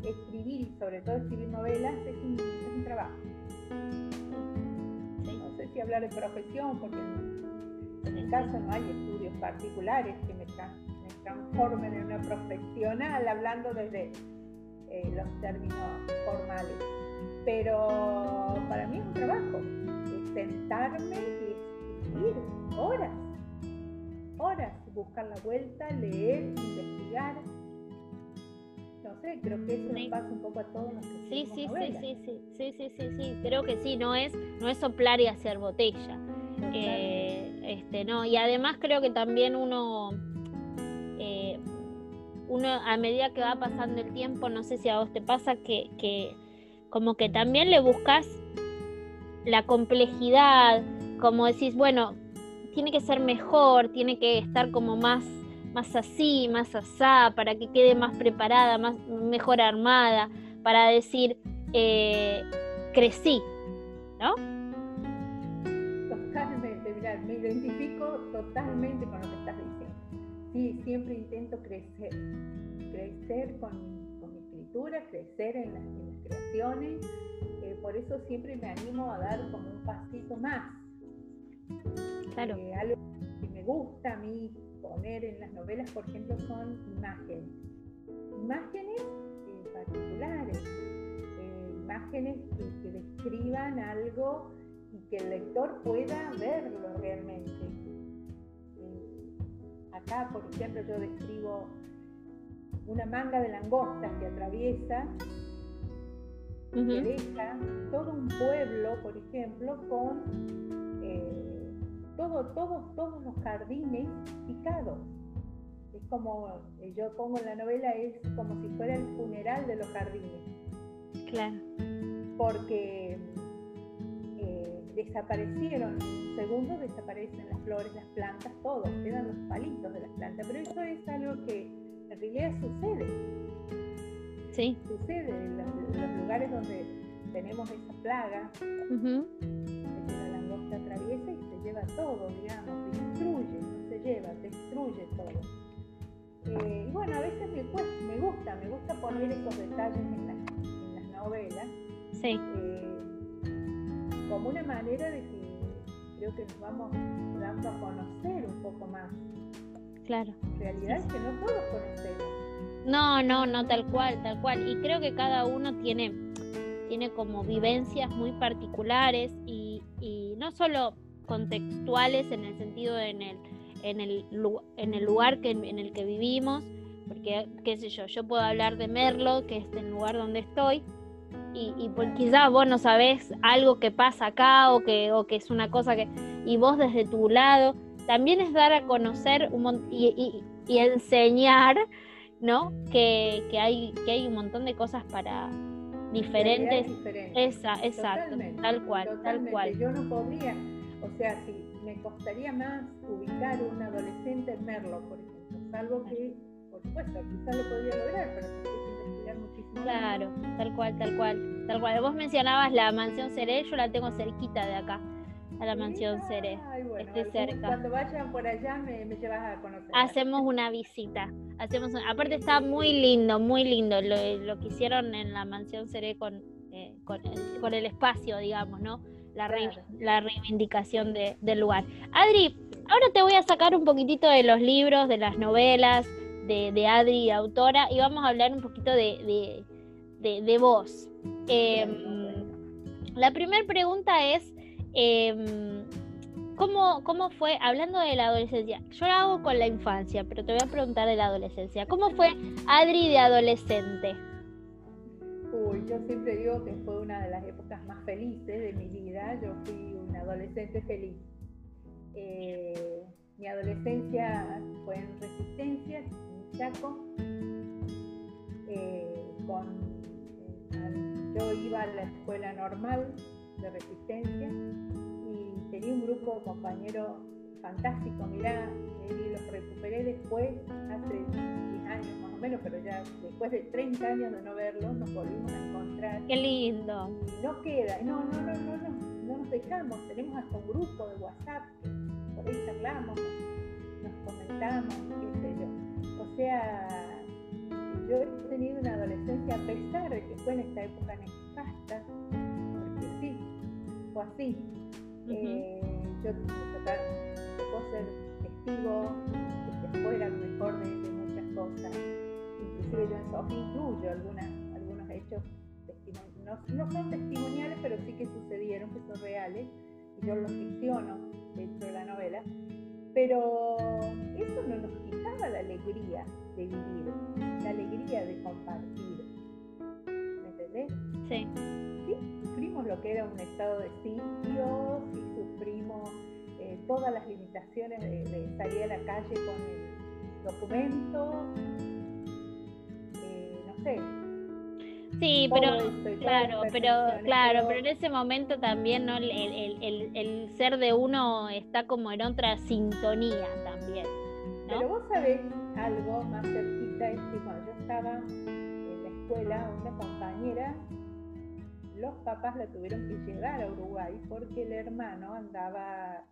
escribir, sobre todo escribir novelas, es un, es un trabajo. No sé si hablar de profesión, porque en, mi caso no hay estudios particulares que me, transformen en una profesional, hablando desde eh, los términos formales. Pero para mí es un trabajo, es sentarme y horas, horas, buscar la vuelta, leer, investigar. No sé, creo que eso sí. pasa un poco a todos los que sí, sí, sí, sí, sí, sí, sí, sí, sí, creo que sí, no es, no es soplar y hacer botella. Eh, este, no, y además creo que también uno, eh, uno a medida que va pasando el tiempo, no sé si a vos te pasa que, que como que también le buscas la complejidad, como decís, bueno, tiene que ser mejor, tiene que estar como más, más así, más asá, para que quede más preparada, más, mejor armada, para decir, eh, crecí, ¿no? Totalmente, mira, me identifico totalmente con lo que. Sí, siempre intento crecer, crecer con, mi escritura, crecer en las, creaciones, eh, por eso siempre me animo a dar como un pasito más Claro. Eh, algo que me gusta a mí poner en las novelas, por ejemplo, son imágenes. Imágenes eh, particulares, imágenes que, describan algo y que el lector pueda verlo realmente. Acá, por ejemplo, yo describo una manga de langostas que atraviesa que deja todo un pueblo, por ejemplo, con todo, todos, todos los jardines picados. Es como, eh, yo pongo en la novela, es como si fuera el funeral de los jardines. Claro. Porque eh, desaparecieron, en un segundo desaparecen las flores, las plantas, todo, quedan los palitos de las plantas. Pero eso es algo que en realidad sucede. Sí. Sucede en los, lugares donde tenemos esa plaga se atraviesa y se lleva todo, digamos, destruye, no se lleva, destruye todo. Eh, y bueno, a veces me, me gusta, me gusta poner esos detalles en, las novelas. Sí. Eh, como una manera de que creo que nos vamos dando a conocer un poco más. Claro. En realidad es que no todos conocemos. No, no, no, tal cual, tal cual. Y creo que cada uno tiene, tiene como vivencias muy particulares y y no solo contextuales en el sentido en el, en el, en el lugar que, en el que vivimos, porque qué sé yo, yo puedo hablar de Merlo, que es el lugar donde estoy, y, y pues quizás vos no sabés algo que pasa acá o que, o que es una cosa que, y vos desde tu lado, también es dar a conocer un y, y, enseñar, ¿no? Que, que, hay, que hay un montón de cosas para, diferentes. Esa, exacto, tal cual, tal cual. Yo no podría, o sea, si me costaría más ubicar un adolescente en Merlo, por ejemplo, salvo que, por supuesto, quizás lo podría lograr, pero muchísimo. Claro, tal cual, tal cual, tal cual. Vos mencionabas la mansión Seré, yo la tengo cerquita de acá a la mansión Seré. esté cerca. Cuando vayan por allá me, me, llevas a conocer. Hacemos una visita. Hacemos aparte está muy lindo, muy lindo lo, lo que hicieron en la mansión Seré con, eh, con, el, con, el, espacio, digamos, ¿no? La, la reivindicación de, del lugar. Adri, ahora te voy a sacar un poquitito de los libros, de las novelas, de, Adri, autora, y vamos a hablar un poquito de, de, de vos. Eh, la primera pregunta es, eh, ¿cómo, ¿Cómo fue, hablando de la adolescencia, yo lo hago con la infancia, pero te voy a preguntar de la adolescencia, ¿cómo fue Adri de adolescente? Uy, yo siempre digo que fue una de las épocas más felices de mi vida, yo fui una adolescente feliz. Eh, mi adolescencia fue en Resistencia, en Chaco, eh, con, eh, yo iba a la escuela normal de Resistencia y tenía un grupo de compañeros fantástico, mirá, y los recuperé después, hace 10 años más o menos, pero ya después de 30 años de no verlos, nos volvimos a encontrar. Qué lindo. no queda, no, no, no, no, no, no nos dejamos, tenemos hasta un grupo de WhatsApp, por ahí charlamos, nos comentamos, sea, yo he tenido una adolescencia a pesar de que fue en esta época nefasta, porque sí, fue así. eh, yo tocar, tocó ser testigo de que fuera mejor de, de, muchas cosas. Inclusive yo en Sofía incluyo algunas, algunos hechos no, no, son testimoniales, pero sí que sucedieron, que son reales, y yo los ficciono dentro de la novela. Pero eso no nos quitaba la alegría de vivir, la alegría de compartir. ¿Me entendés? Sí. Sí, sufrimos lo que era un estado de sitio, sí sufrimos eh, todas las limitaciones de, de, salir a la calle con el documento, eh, no sé. Sí, pero claro, pero claro, pero en ese momento también ¿no? el, el, el, el, ser de uno está como en otra sintonía también. ¿no? Pero vos sabés algo más cerquita, es que cuando yo estaba en la escuela, una compañera los papás la tuvieron que llevar a Uruguay porque el hermano andaba,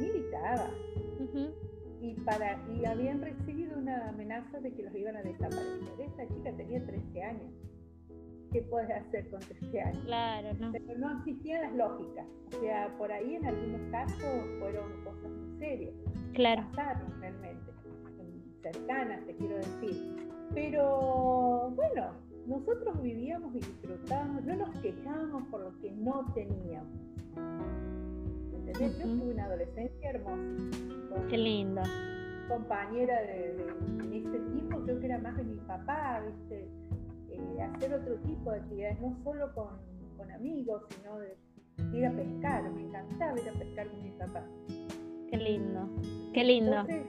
militaba. Uh -huh. Y, para, y habían recibido una amenaza de que los iban a desaparecer. Esta chica tenía 13 años. ¿Qué puedes hacer con 13 años? Claro, no. Pero no existían las lógicas. O sea, por ahí en algunos casos fueron cosas muy serias. Claro. Pasaron realmente. Cercanas, te quiero decir. Pero bueno, nosotros vivíamos y disfrutábamos, no nos quejábamos por lo que no teníamos. ¿Entendés? Uh -huh. Yo tuve una adolescencia hermosa. Qué lindo. Compañera de, de, en ese tiempo, creo que era más de mi papá, ¿viste? Eh, hacer otro tipo de actividades, no solo con, con amigos, sino de, de, ir a pescar. Me encantaba ir a pescar con mi papá. Qué lindo, qué lindo. Entonces,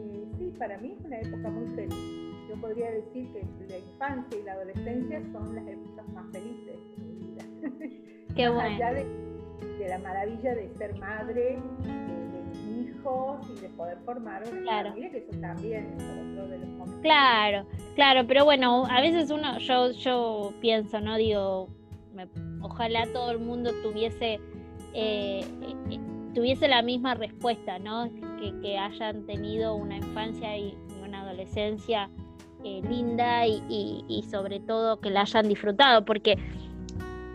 eh, sí, para mí es una época muy feliz yo podría decir que la infancia y la adolescencia son las épocas más felices de mi vida. Qué <laughs> bueno. Allá de, de, la maravilla de ser madre, de, de hijos y de poder formar una claro. familia, que eso también es otro de los momentos. Claro, claro, pero bueno, a veces uno, yo, yo pienso, ¿no? Digo, me, ojalá todo el mundo tuviese, eh, eh, tuviese la misma respuesta, ¿no? Que, que hayan tenido una infancia y una adolescencia eh, linda y, y, y, sobre todo que la hayan disfrutado, porque,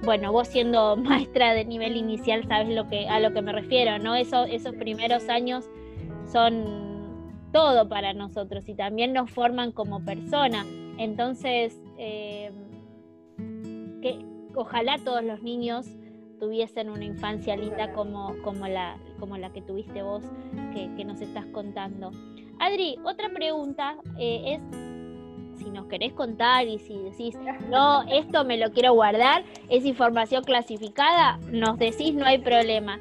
bueno, vos siendo <laughs> maestra de nivel inicial sabes lo que, a lo que me refiero, ¿no? Eso, esos primeros años son todo para nosotros y también nos forman como persona. Entonces, eh, que ojalá todos los niños tuviesen una infancia linda como, como, la, como la que tuviste vos, que, que nos estás contando. Adri, otra pregunta eh, es si nos querés contar y si decís, no, esto me lo quiero guardar, es información clasificada, nos decís, no hay problema.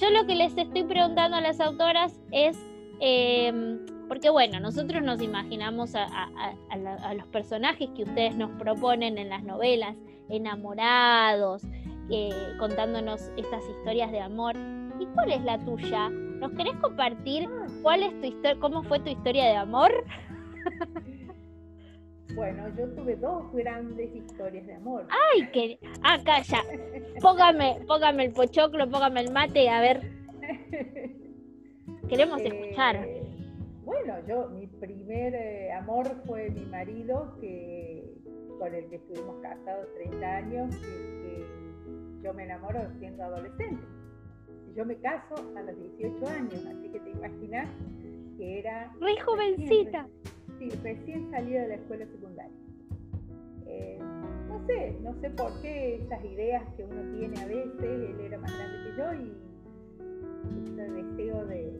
Yo lo que les estoy preguntando a las autoras es, eh, porque bueno, nosotros nos imaginamos a, a, a, la, a, los personajes que ustedes nos proponen en las novelas, enamorados, eh, contándonos estas historias de amor. ¿Y cuál es la tuya? ¿Nos querés compartir cuál es tu historia, cómo fue tu historia de amor? <laughs> Bueno, yo tuve dos grandes historias de amor. Ay, que acá ya. Póngame, póngame el pochoclo, póngame el mate, a ver. <laughs> Queremos eh, escuchar. Bueno, yo mi primer eh, amor fue mi marido, que con el que estuvimos casados 30 años, que, que yo me enamoro siendo adolescente. Yo me caso a los 18 años, así que te imaginas que era... Muy jovencita. Sí, recién salida de la escuela secundaria. Eh, no sé, no sé por qué esas ideas que uno tiene a veces, él era más grande que yo y ese deseo de,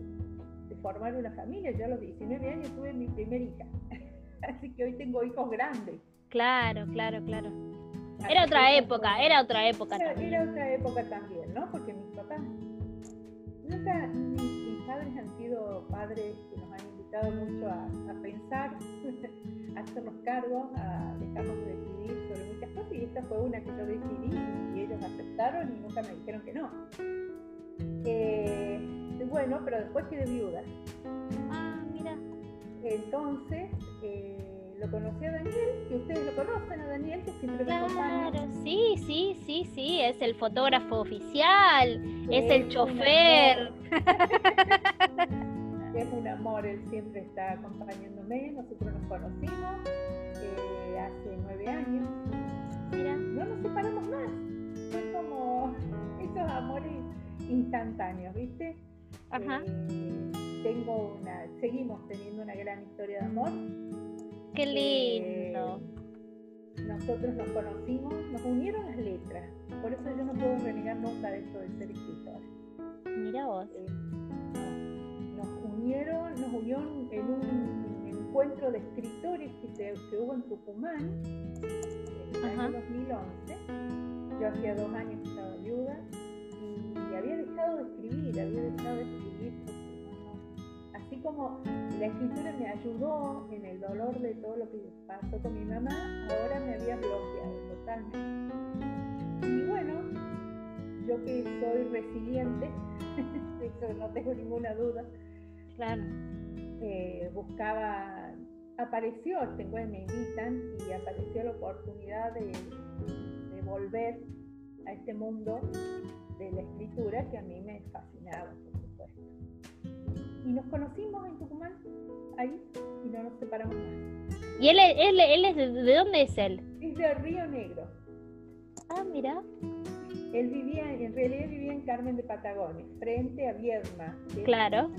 de formar una familia. Yo a los 19 años tuve mi primera hija, <laughs> así que hoy tengo hijos grandes. Claro, claro, claro. Era otra época, era otra época era, también. Era otra época también, ¿no? Porque mis papás, nunca, mis, mis padres han sido padres que nos han invitado mucho a, pensar, <laughs> a hacernos cargo, a dejarnos decidir sobre muchas cosas y esta fue una que yo decidí y ellos aceptaron y nunca me dijeron que no. Eh, bueno, pero después quedé viuda. Ah, mira. Entonces, eh, lo conocí a Daniel, que ustedes lo conocen a Daniel, que siempre claro, Claro, sí, sí, sí, sí, es el fotógrafo oficial, es, el chofer. <laughs> es un amor, él siempre está acompañándome, nosotros nos conocimos eh, hace nueve años. Mira. No nos separamos más, son como esos amores instantáneos, ¿viste? Ajá. Eh, tengo una, seguimos teniendo una gran historia de amor Qué lindo. nosotros nos conocimos, nos unieron las letras. Por eso yo no puedo renegar nunca de esto de ser escritor. Mira vos. Nos unieron, nos unió en un encuentro de escritores que, se, hubo en Tucumán en el año 2011. Yo hacía dos años que estaba viuda y había dejado de escribir, había dejado de escribir así como la escritura me ayudó en el dolor de todo lo que pasó con mi mamá, ahora me había bloqueado totalmente. Y bueno, yo que soy resiliente, <laughs> eso no tengo ninguna duda, claro. Eh, buscaba, apareció, este me invitan y apareció la oportunidad de, de volver a este mundo de la escritura que a mí me fascinaba y nos conocimos en Tucumán, ahí, y no nos separamos más. ¿Y él, él, él es de, dónde es él? Es de Río Negro. Ah, mira. Él vivía, en realidad vivía en Carmen de Patagones, frente a Viedma. Claro.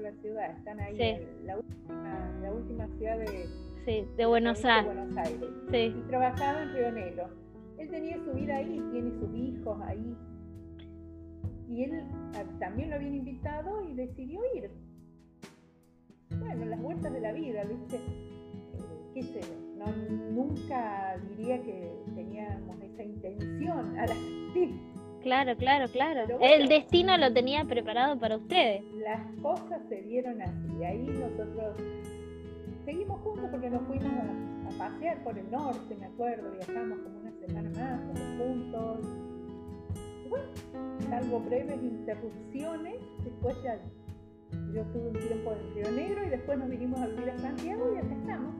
La ciudad, están ahí, en la, última, la última ciudad de, sí, de, Buenos, Aires. Buenos Aires. Sí. Y trabajaba en Río Negro. Él tenía su vida ahí, tiene sus hijos ahí, y él ah, también lo habían invitado y decidió ir. Bueno, las vueltas de la vida, ¿viste? Eh, ¿Qué sé No, nunca diría que teníamos esa intención al asistir. <laughs> Claro, claro, claro. el destino lo tenía preparado para ustedes. Las cosas se dieron así. Ahí nosotros seguimos juntos porque nos fuimos a, a pasear por el norte, me acuerdo. Viajamos como una semana más, juntos bueno, salvo breves interrupciones, después ya yo tuve un tiempo en Río Negro y después nos vinimos a vivir a Santiago y acá estamos.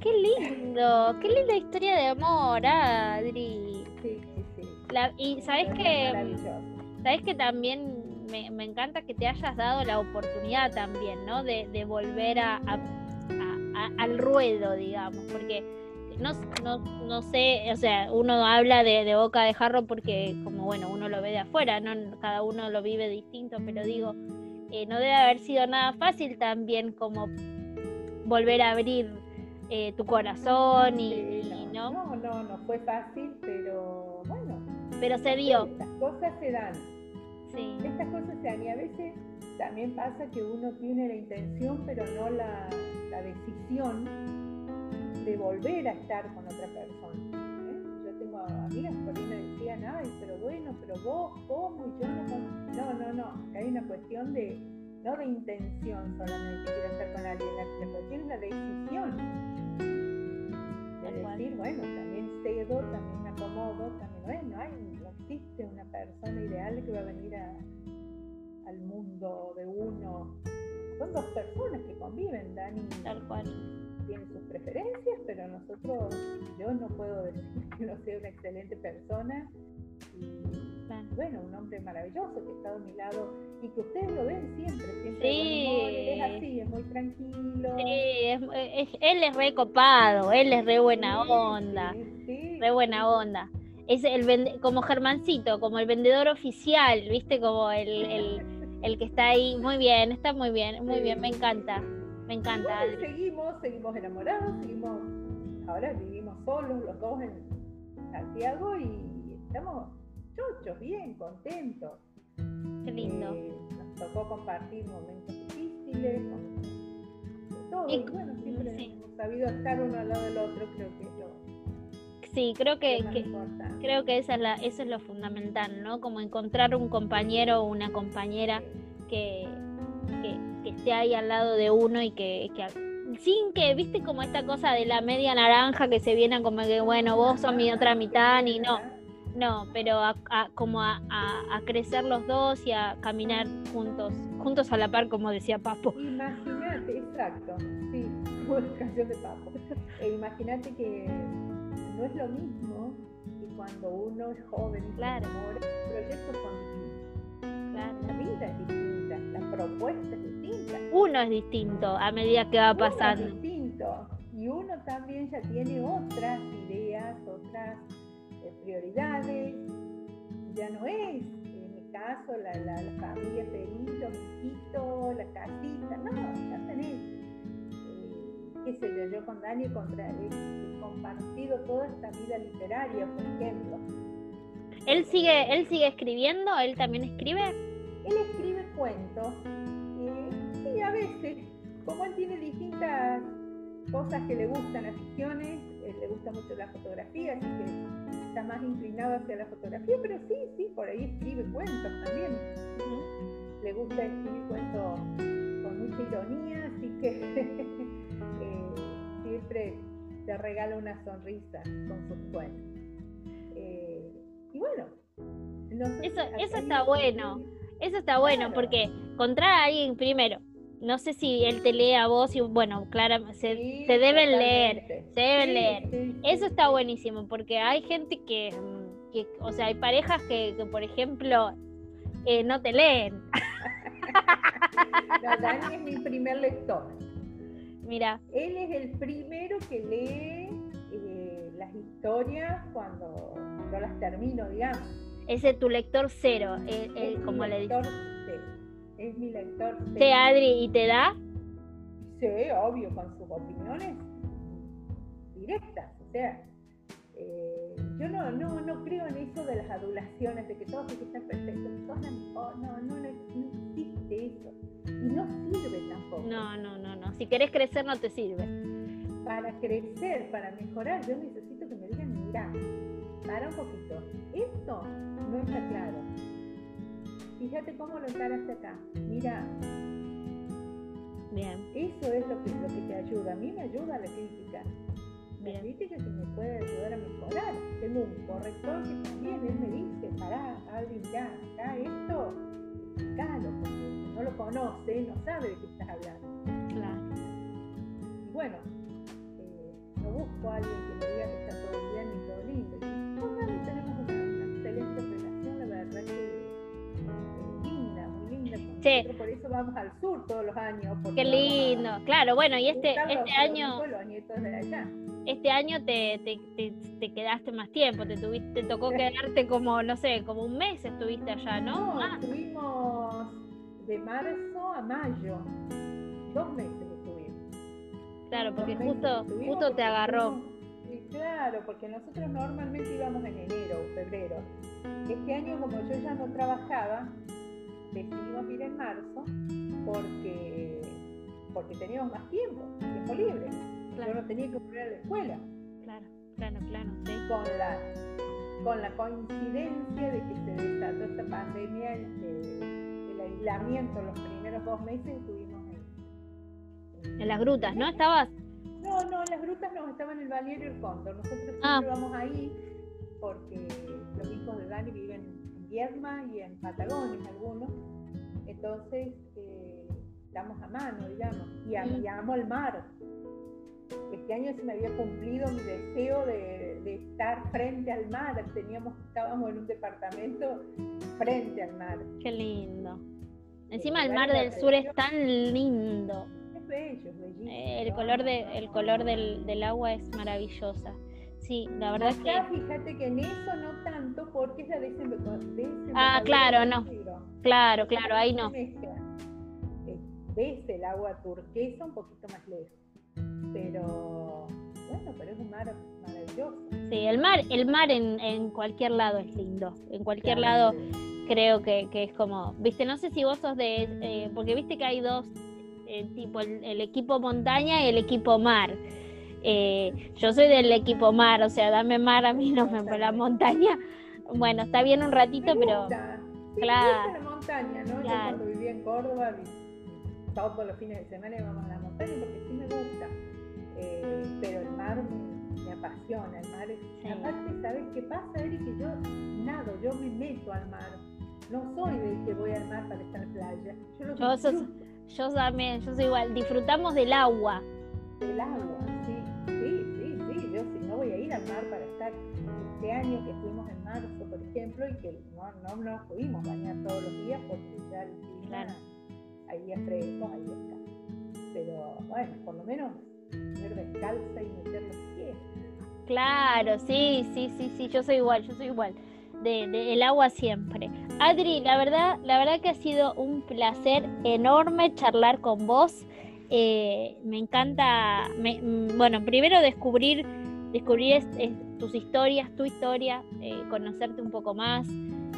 Qué lindo, qué linda historia de amor, Adri. Sí, y sabes que, sabes que también me, encanta que te hayas dado la oportunidad también, ¿no? De, volver a, al ruedo, digamos, porque no, no, no sé, o sea, uno habla de, boca de jarro porque como bueno, uno lo ve de afuera, no cada uno lo vive distinto, pero digo, eh, no debe haber sido nada fácil también como volver a abrir eh, tu corazón y, no, no, no, no, fue fácil, pero bueno. Pero se dio. Estas cosas se dan. Sí. Estas cosas se dan y a veces también pasa que uno tiene la intención, pero no la, la decisión de volver a estar con otra persona. ¿eh? Yo tengo amigas ahí me decían, ay, pero bueno, pero vos, ¿cómo? Y yo no, no, no, no, hay una cuestión de, no de intención solamente quiero estar con alguien, la, cuestión es la decisión. De decir, bueno, también cedo, también me acomodo, también, bueno, hay, no existe una persona ideal que va a venir a, al mundo de uno. Son dos personas que conviven, Dani. Tal cual tiene sus preferencias, pero nosotros, yo no puedo decir <laughs> que no sea una excelente persona. Y bueno, un hombre maravilloso que está a mi lado y que ustedes lo ven siempre, siempre sí. es así, es muy tranquilo. Sí, él es re copado, él es re buena onda, re buena onda. Es el como Germancito, como el vendedor oficial, viste, como el, el, el que está ahí, muy bien, está muy bien, muy bien, me encanta. Me encanta. seguimos, seguimos enamorados, seguimos, ahora vivimos solos los dos en Santiago y estamos chochos, bien, contentos. Qué lindo. Eh, nos tocó compartir momentos difíciles, con todo. Y, bueno, siempre hemos sabido estar uno al lado del otro, creo que es lo, Sí, creo que, creo que esa es la, eso es lo fundamental, ¿no? Como encontrar un compañero o una compañera que, que esté ahí al lado de uno y que, sin que, viste, como esta cosa de la media naranja que se viene como que, bueno, vos sos mi otra mitad, ni no. No, pero a, como a, crecer los dos y a caminar juntos, juntos a la par, como decía Papo. Imagínate, exacto, sí, <laughs> canción de Papo. E imagínate que no es lo mismo que cuando uno es joven y claro. los proyectos son distintos. Claro. La vida es distinta, la propuesta es distinta. Uno es distinto a medida que va pasando. Uno es distinto. Y uno también ya tiene otras ideas, otras prioridades, ya no es, en mi caso, la, la, familia feliz, los hijitos, la casita, no, ya tenés, eh, qué sé yo, yo con Dani contra, he, compartido toda esta vida literaria, por ejemplo. ¿Él sigue, él sigue escribiendo? ¿Él también escribe? Él escribe cuentos, eh, sí, a veces, como él tiene distintas cosas que le gustan, aficiones, eh, le gusta mucho la fotografía, así que está más inclinado hacia la fotografía, pero sí, sí, por ahí escribe cuentos también. Le gusta escribir cuentos con mucha ironía, así que <laughs> siempre te regala una sonrisa con sus cuentos. Eh, y bueno, eso, eso está bueno. Eso está bueno porque encontrar a alguien primero no sé si él te lee a vos y bueno, claro, se, deben leer, se deben leer. Eso está buenísimo porque hay gente que, que o sea, hay parejas que, por ejemplo, eh, no te leen. <laughs> No, Dani es mi primer lector. Mira. Él es el primero que lee eh, las historias cuando no las termino, digamos. Ese es tu lector cero, eh, como le dices es mi lector. ¿Sí, Adri, y te da? Sí, obvio, con sus opiniones directas. O sea, eh, yo no, no, no creo en eso de las adulaciones, de que todos están perfectos, todos no, no, no, no existe eso. Y no sirve tampoco. No, no, no, no. Si querés crecer no te sirve. Para crecer, para mejorar, yo necesito que me digan, mira, para un poquito. Esto no está claro fíjate cómo lo encaraste acá. Mira. Bien. Eso es lo que, lo que te ayuda. A mí me ayuda la crítica. La crítica que me puede ayudar a mejorar. Tengo un corrector que también él me dice, pará, alguien ya, acá esto, explícalo, porque no lo conoce, no sabe de qué estás hablando. Claro. Y bueno, eh, no busco a alguien que me diga que está todo bien y todo lindo. Y con tenemos una excelente relación, la verdad que por eso vamos al sur todos los años. Qué lindo, claro, bueno, y este, este año... Este año te, te, quedaste más tiempo, te, tuviste, te tocó <laughs> quedarte como, no sé, como un mes estuviste allá, ¿no? No, estuvimos de marzo a mayo, dos meses estuvimos. Claro, porque justo, justo te agarró. claro, porque nosotros normalmente íbamos en enero o febrero. Este año como yo ya no trabajaba, decidimos ir en marzo porque, porque teníamos más tiempo, tiempo libre. Yo no tenía que volver a la escuela. Claro, claro, claro. Con, la, con la coincidencia de que se desató esta pandemia, el, el aislamiento los primeros dos meses estuvimos en, en las grutas, ¿no? ¿Estabas? No, no, en las grutas no, estaba en el y el Cóndor. Nosotros ah. vamos ahí porque los hijos de Dani viven y en Patagonia algunos. Entonces, eh, estamos a mano, digamos, y, amo al mar. Este año se me había cumplido mi deseo de, estar frente al mar. Teníamos, estábamos en un departamento frente al mar. Qué lindo. Encima el mar del sur es tan lindo. Es bello, es bellísimo. el color, de, el color del, del agua es maravillosa. Sí, la verdad es que. Fíjate que en eso no tanto, porque es la desembocadura. Ah, claro, no. Claro, claro, ahí no. Eh, ves el agua turquesa un poquito más lejos. Pero bueno, pero es un mar maravilloso. Sí, el mar, el mar en, en cualquier lado es lindo. En cualquier lado creo que, que, es como, viste, no sé si vos sos de, eh, porque viste que hay dos, eh, tipo el, equipo montaña y el equipo mar. Eh, yo soy del equipo mar, o sea, dame mar a mí, no me la montaña. Bueno, está bien un ratito, pero. claro. la montaña, ¿no? Yo cuando vivía en Córdoba todos los fines de semana vamos a la montaña porque sí me gusta. Eh, pero el mar me, apasiona, el mar es... Aparte, ¿sabes qué pasa, Eri? Que yo nado, yo me meto al mar. No soy de que voy al mar para estar en playa. Yo, lo yo, yo también, yo soy igual. Disfrutamos del agua. Del agua, sí, sí, sí, sí. Yo si no voy a ir al mar para estar este año que estuvimos en marzo, por ejemplo, y que no, no nos pudimos bañar todos los días porque ya el clima, hay días Pero bueno, por lo menos ir descalza y meter los pies. Claro, sí, sí, sí, sí, yo soy igual, yo soy igual. De, el agua siempre. Adri, la verdad, la verdad que ha sido un placer enorme charlar con vos. Eh, me encanta, mm, bueno, primero descubrir, descubrir tus historias, tu historia, eh, conocerte un poco más,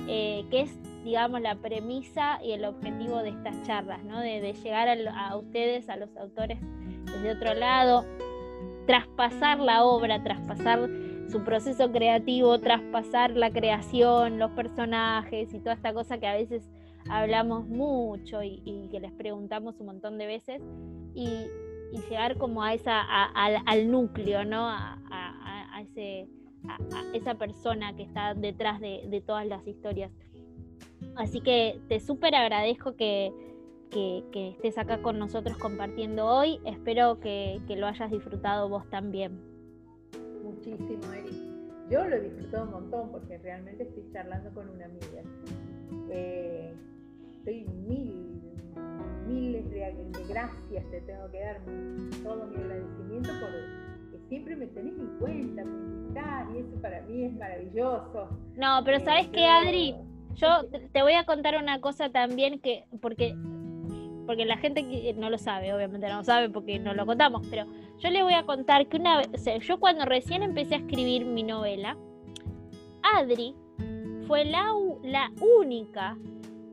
eh, que digamos, la premisa y el objetivo de estas charlas, ¿no? De, llegar a, ustedes, a los autores desde otro lado, traspasar la obra, traspasar su proceso creativo, traspasar la creación, los personajes y toda esta cosa que a veces hablamos mucho y, que les preguntamos un montón de veces y, llegar como a esa al núcleo, ¿no? A, ese a, esa persona que está detrás de, todas las historias. Así que te súper agradezco que, que, estés acá con nosotros compartiendo hoy. Espero que, lo hayas disfrutado vos también. Muchísimo, Eri. Yo lo he disfrutado un montón porque realmente estoy charlando con una amiga. Eh, estoy mil, miles de, gracias te tengo que dar, todo mi agradecimiento por que siempre me tenés en cuenta, me invitás y eso para mí es maravilloso. No, pero ¿sabes qué, Adri? Yo te voy a contar una cosa también que, porque porque la gente no lo sabe, obviamente no lo sabe porque no lo contamos, pero yo le voy a contar que una vez, yo cuando recién empecé a escribir mi novela, Adri fue la, la única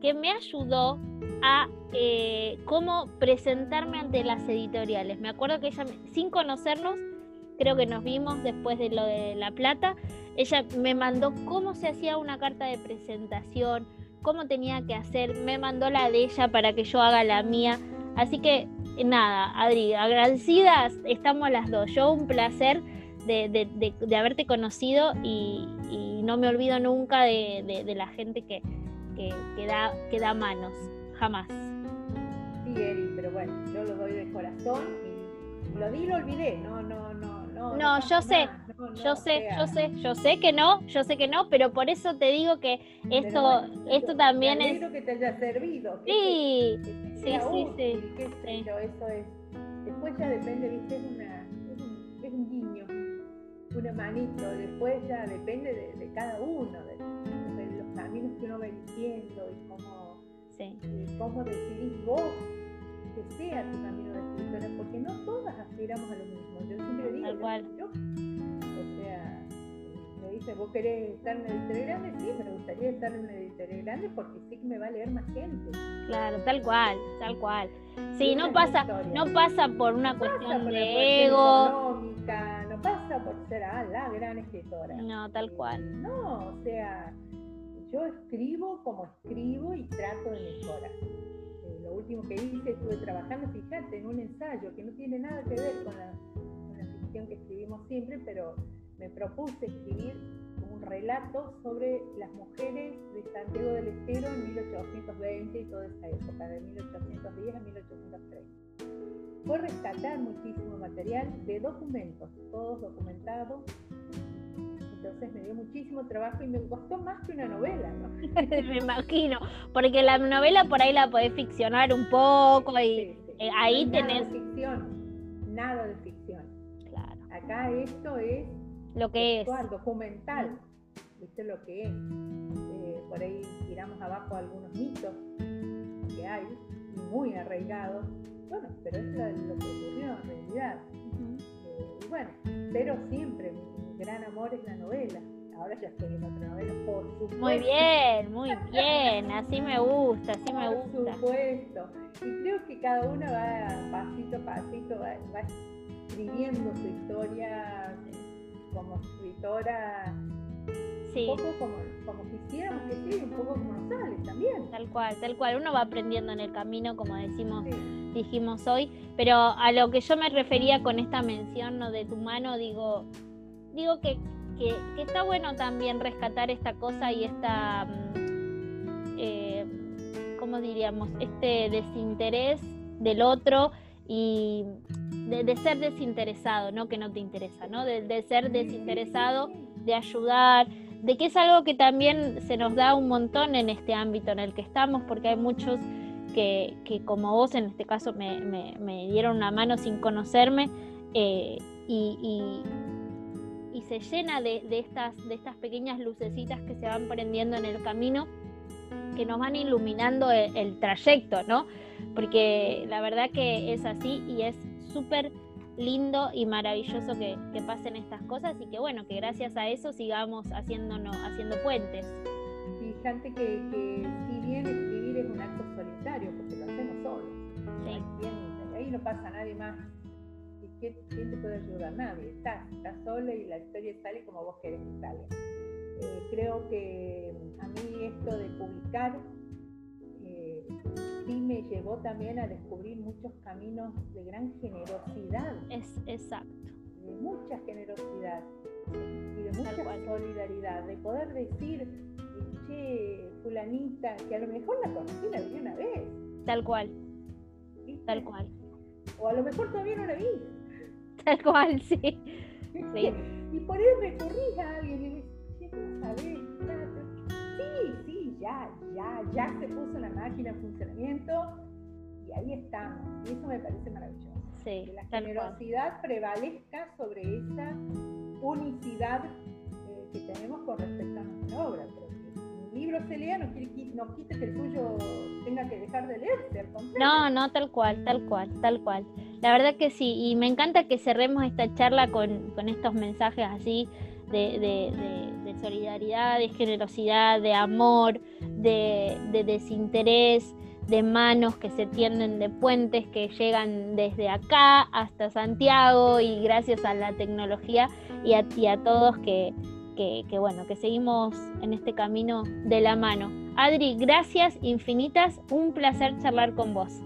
que me ayudó a eh, cómo presentarme ante las editoriales. Me acuerdo que ella, sin conocernos, creo que nos vimos después de lo de La Plata, ella me mandó cómo se hacía una carta de presentación, cómo tenía que hacer, me mandó la de ella para que yo haga la mía. Así que nada, Adri, agradecidas estamos las dos. Yo un placer de, haberte conocido y, no me olvido nunca de, la gente que, que, da, que da manos, jamás. Sí, Eri, pero bueno, yo lo doy de corazón y lo di y lo olvidé, no, no, no no, yo sé, yo sé, yo sé, yo sé que no, yo sé que no, pero por eso te digo que esto, esto también es. que te haya servido. Sí, sí, sí, sí, Eso es. Después ya depende, viste, es una, es un, guiño, una manito. Después ya depende de, cada uno, de, los caminos que uno va eligiendo y cómo, sí. y cómo decidís vos que sea tu camino de escritora, porque no todas aspiramos a lo mismo. Yo siempre digo, Yo, o sea, me dice, ¿vos querés estar en una editorial grande? Sí, me gustaría estar en una editorial grande porque sí que me va a leer más gente. Claro, tal cual, tal cual. Sí, no pasa, no pasa por una cuestión de ego. Económica, no pasa por ser ah, la gran escritora. No, tal cual. No, o sea, yo escribo como escribo y trato de mejorar último que hice, estuve trabajando, fíjate, en un ensayo que no tiene nada que ver con la, ficción que escribimos siempre, pero me propuse escribir un relato sobre las mujeres de Santiago del Estero en 1820 y toda esa época, de 1810 a 1830. Fue rescatar muchísimo material de documentos, todos documentados, entonces me dio muchísimo trabajo y me costó más que una novela, ¿no? <laughs> me imagino, porque la novela por ahí la podés ficcionar un poco y eh, ahí tenés... Nada de ficción, nada de ficción. Claro. Acá esto es... Lo que es. Documental, ¿viste lo que es? Eh, por ahí tiramos abajo algunos mitos que hay, muy arraigados. Bueno, pero es lo, que ocurrió en realidad. Eh, y bueno, pero siempre gran amor es la novela. Ahora ya estoy en otra novela, por supuesto. Muy bien, muy bien, así me gusta, así me gusta. Por supuesto. Y creo que cada uno va pasito a pasito, va, escribiendo su historia como escritora un poco como, como quisiéramos que sea un poco como nos sale también. Tal cual, tal cual. Uno va aprendiendo en el camino, como decimos, dijimos hoy. Pero a lo que yo me refería con esta mención ¿no? de tu mano, digo, digo que, que, está bueno también rescatar esta cosa y esta, mm, eh, ¿cómo diríamos? Este desinterés del otro y de, ser desinteresado, no que no te interesa, ¿no? De, ser desinteresado, de ayudar, de que es algo que también se nos da un montón en este ámbito en el que estamos, porque hay muchos que, como vos en este caso me, dieron una mano sin conocerme eh, y, se llena de, estas, de estas pequeñas lucecitas que se van prendiendo en el camino que nos van iluminando el, trayecto, ¿no? Porque la verdad que es así y es súper lindo y maravilloso que, pasen estas cosas y que bueno, que gracias a eso sigamos haciéndonos, haciendo puentes. Fíjate que, que si bien escribir es un acto solitario, porque lo hacemos solos, ahí no pasa nadie más. ¿Y quién, te puede ayudar? Nadie. Estás, estás sola y la historia sale como vos querés que salga. Eh, creo que a mí esto de publicar eh, sí me llevó también a descubrir muchos caminos de gran generosidad. Es exacto. De mucha generosidad y de mucha solidaridad, de poder decir, che, fulanita, que a lo mejor la conocí, la vi una vez. Tal cual. Tal cual. O a lo mejor todavía no la vi. <laughs> Tal cual, sí. y por ahí recurrís a alguien y Sí, sí, ya, ya, ya se puso la máquina en funcionamiento y ahí estamos. Y eso me parece maravilloso. Sí, que la generosidad prevalezca sobre esa unicidad eh, que tenemos con respecto a nuestra obra. Pero que un libro se lea no, no quite que el tuyo tenga que dejar de leerse, al. No, no, tal cual, tal cual, tal cual. La verdad que sí, y me encanta que cerremos esta charla con, con estos mensajes así de, solidaridad, de generosidad, de amor, de, desinterés, de manos que se tienden, de puentes que llegan desde acá hasta Santiago y gracias a la tecnología y a, a todos que, bueno, que seguimos en este camino de la mano. Adri, gracias infinitas, un placer charlar con vos.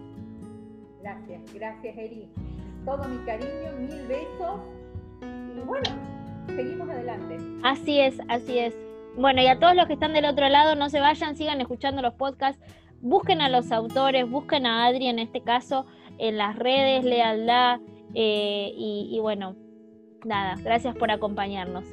Gracias, gracias Eri. Todo mi cariño, mil besos y bueno, seguimos adelante. Así es, así es. Bueno, y a todos los que están del otro lado, no se vayan, sigan escuchando los podcasts, busquen a los autores, busquen a Adri en este caso en las redes, lealtad eh, y, y bueno, nada, gracias por acompañarnos.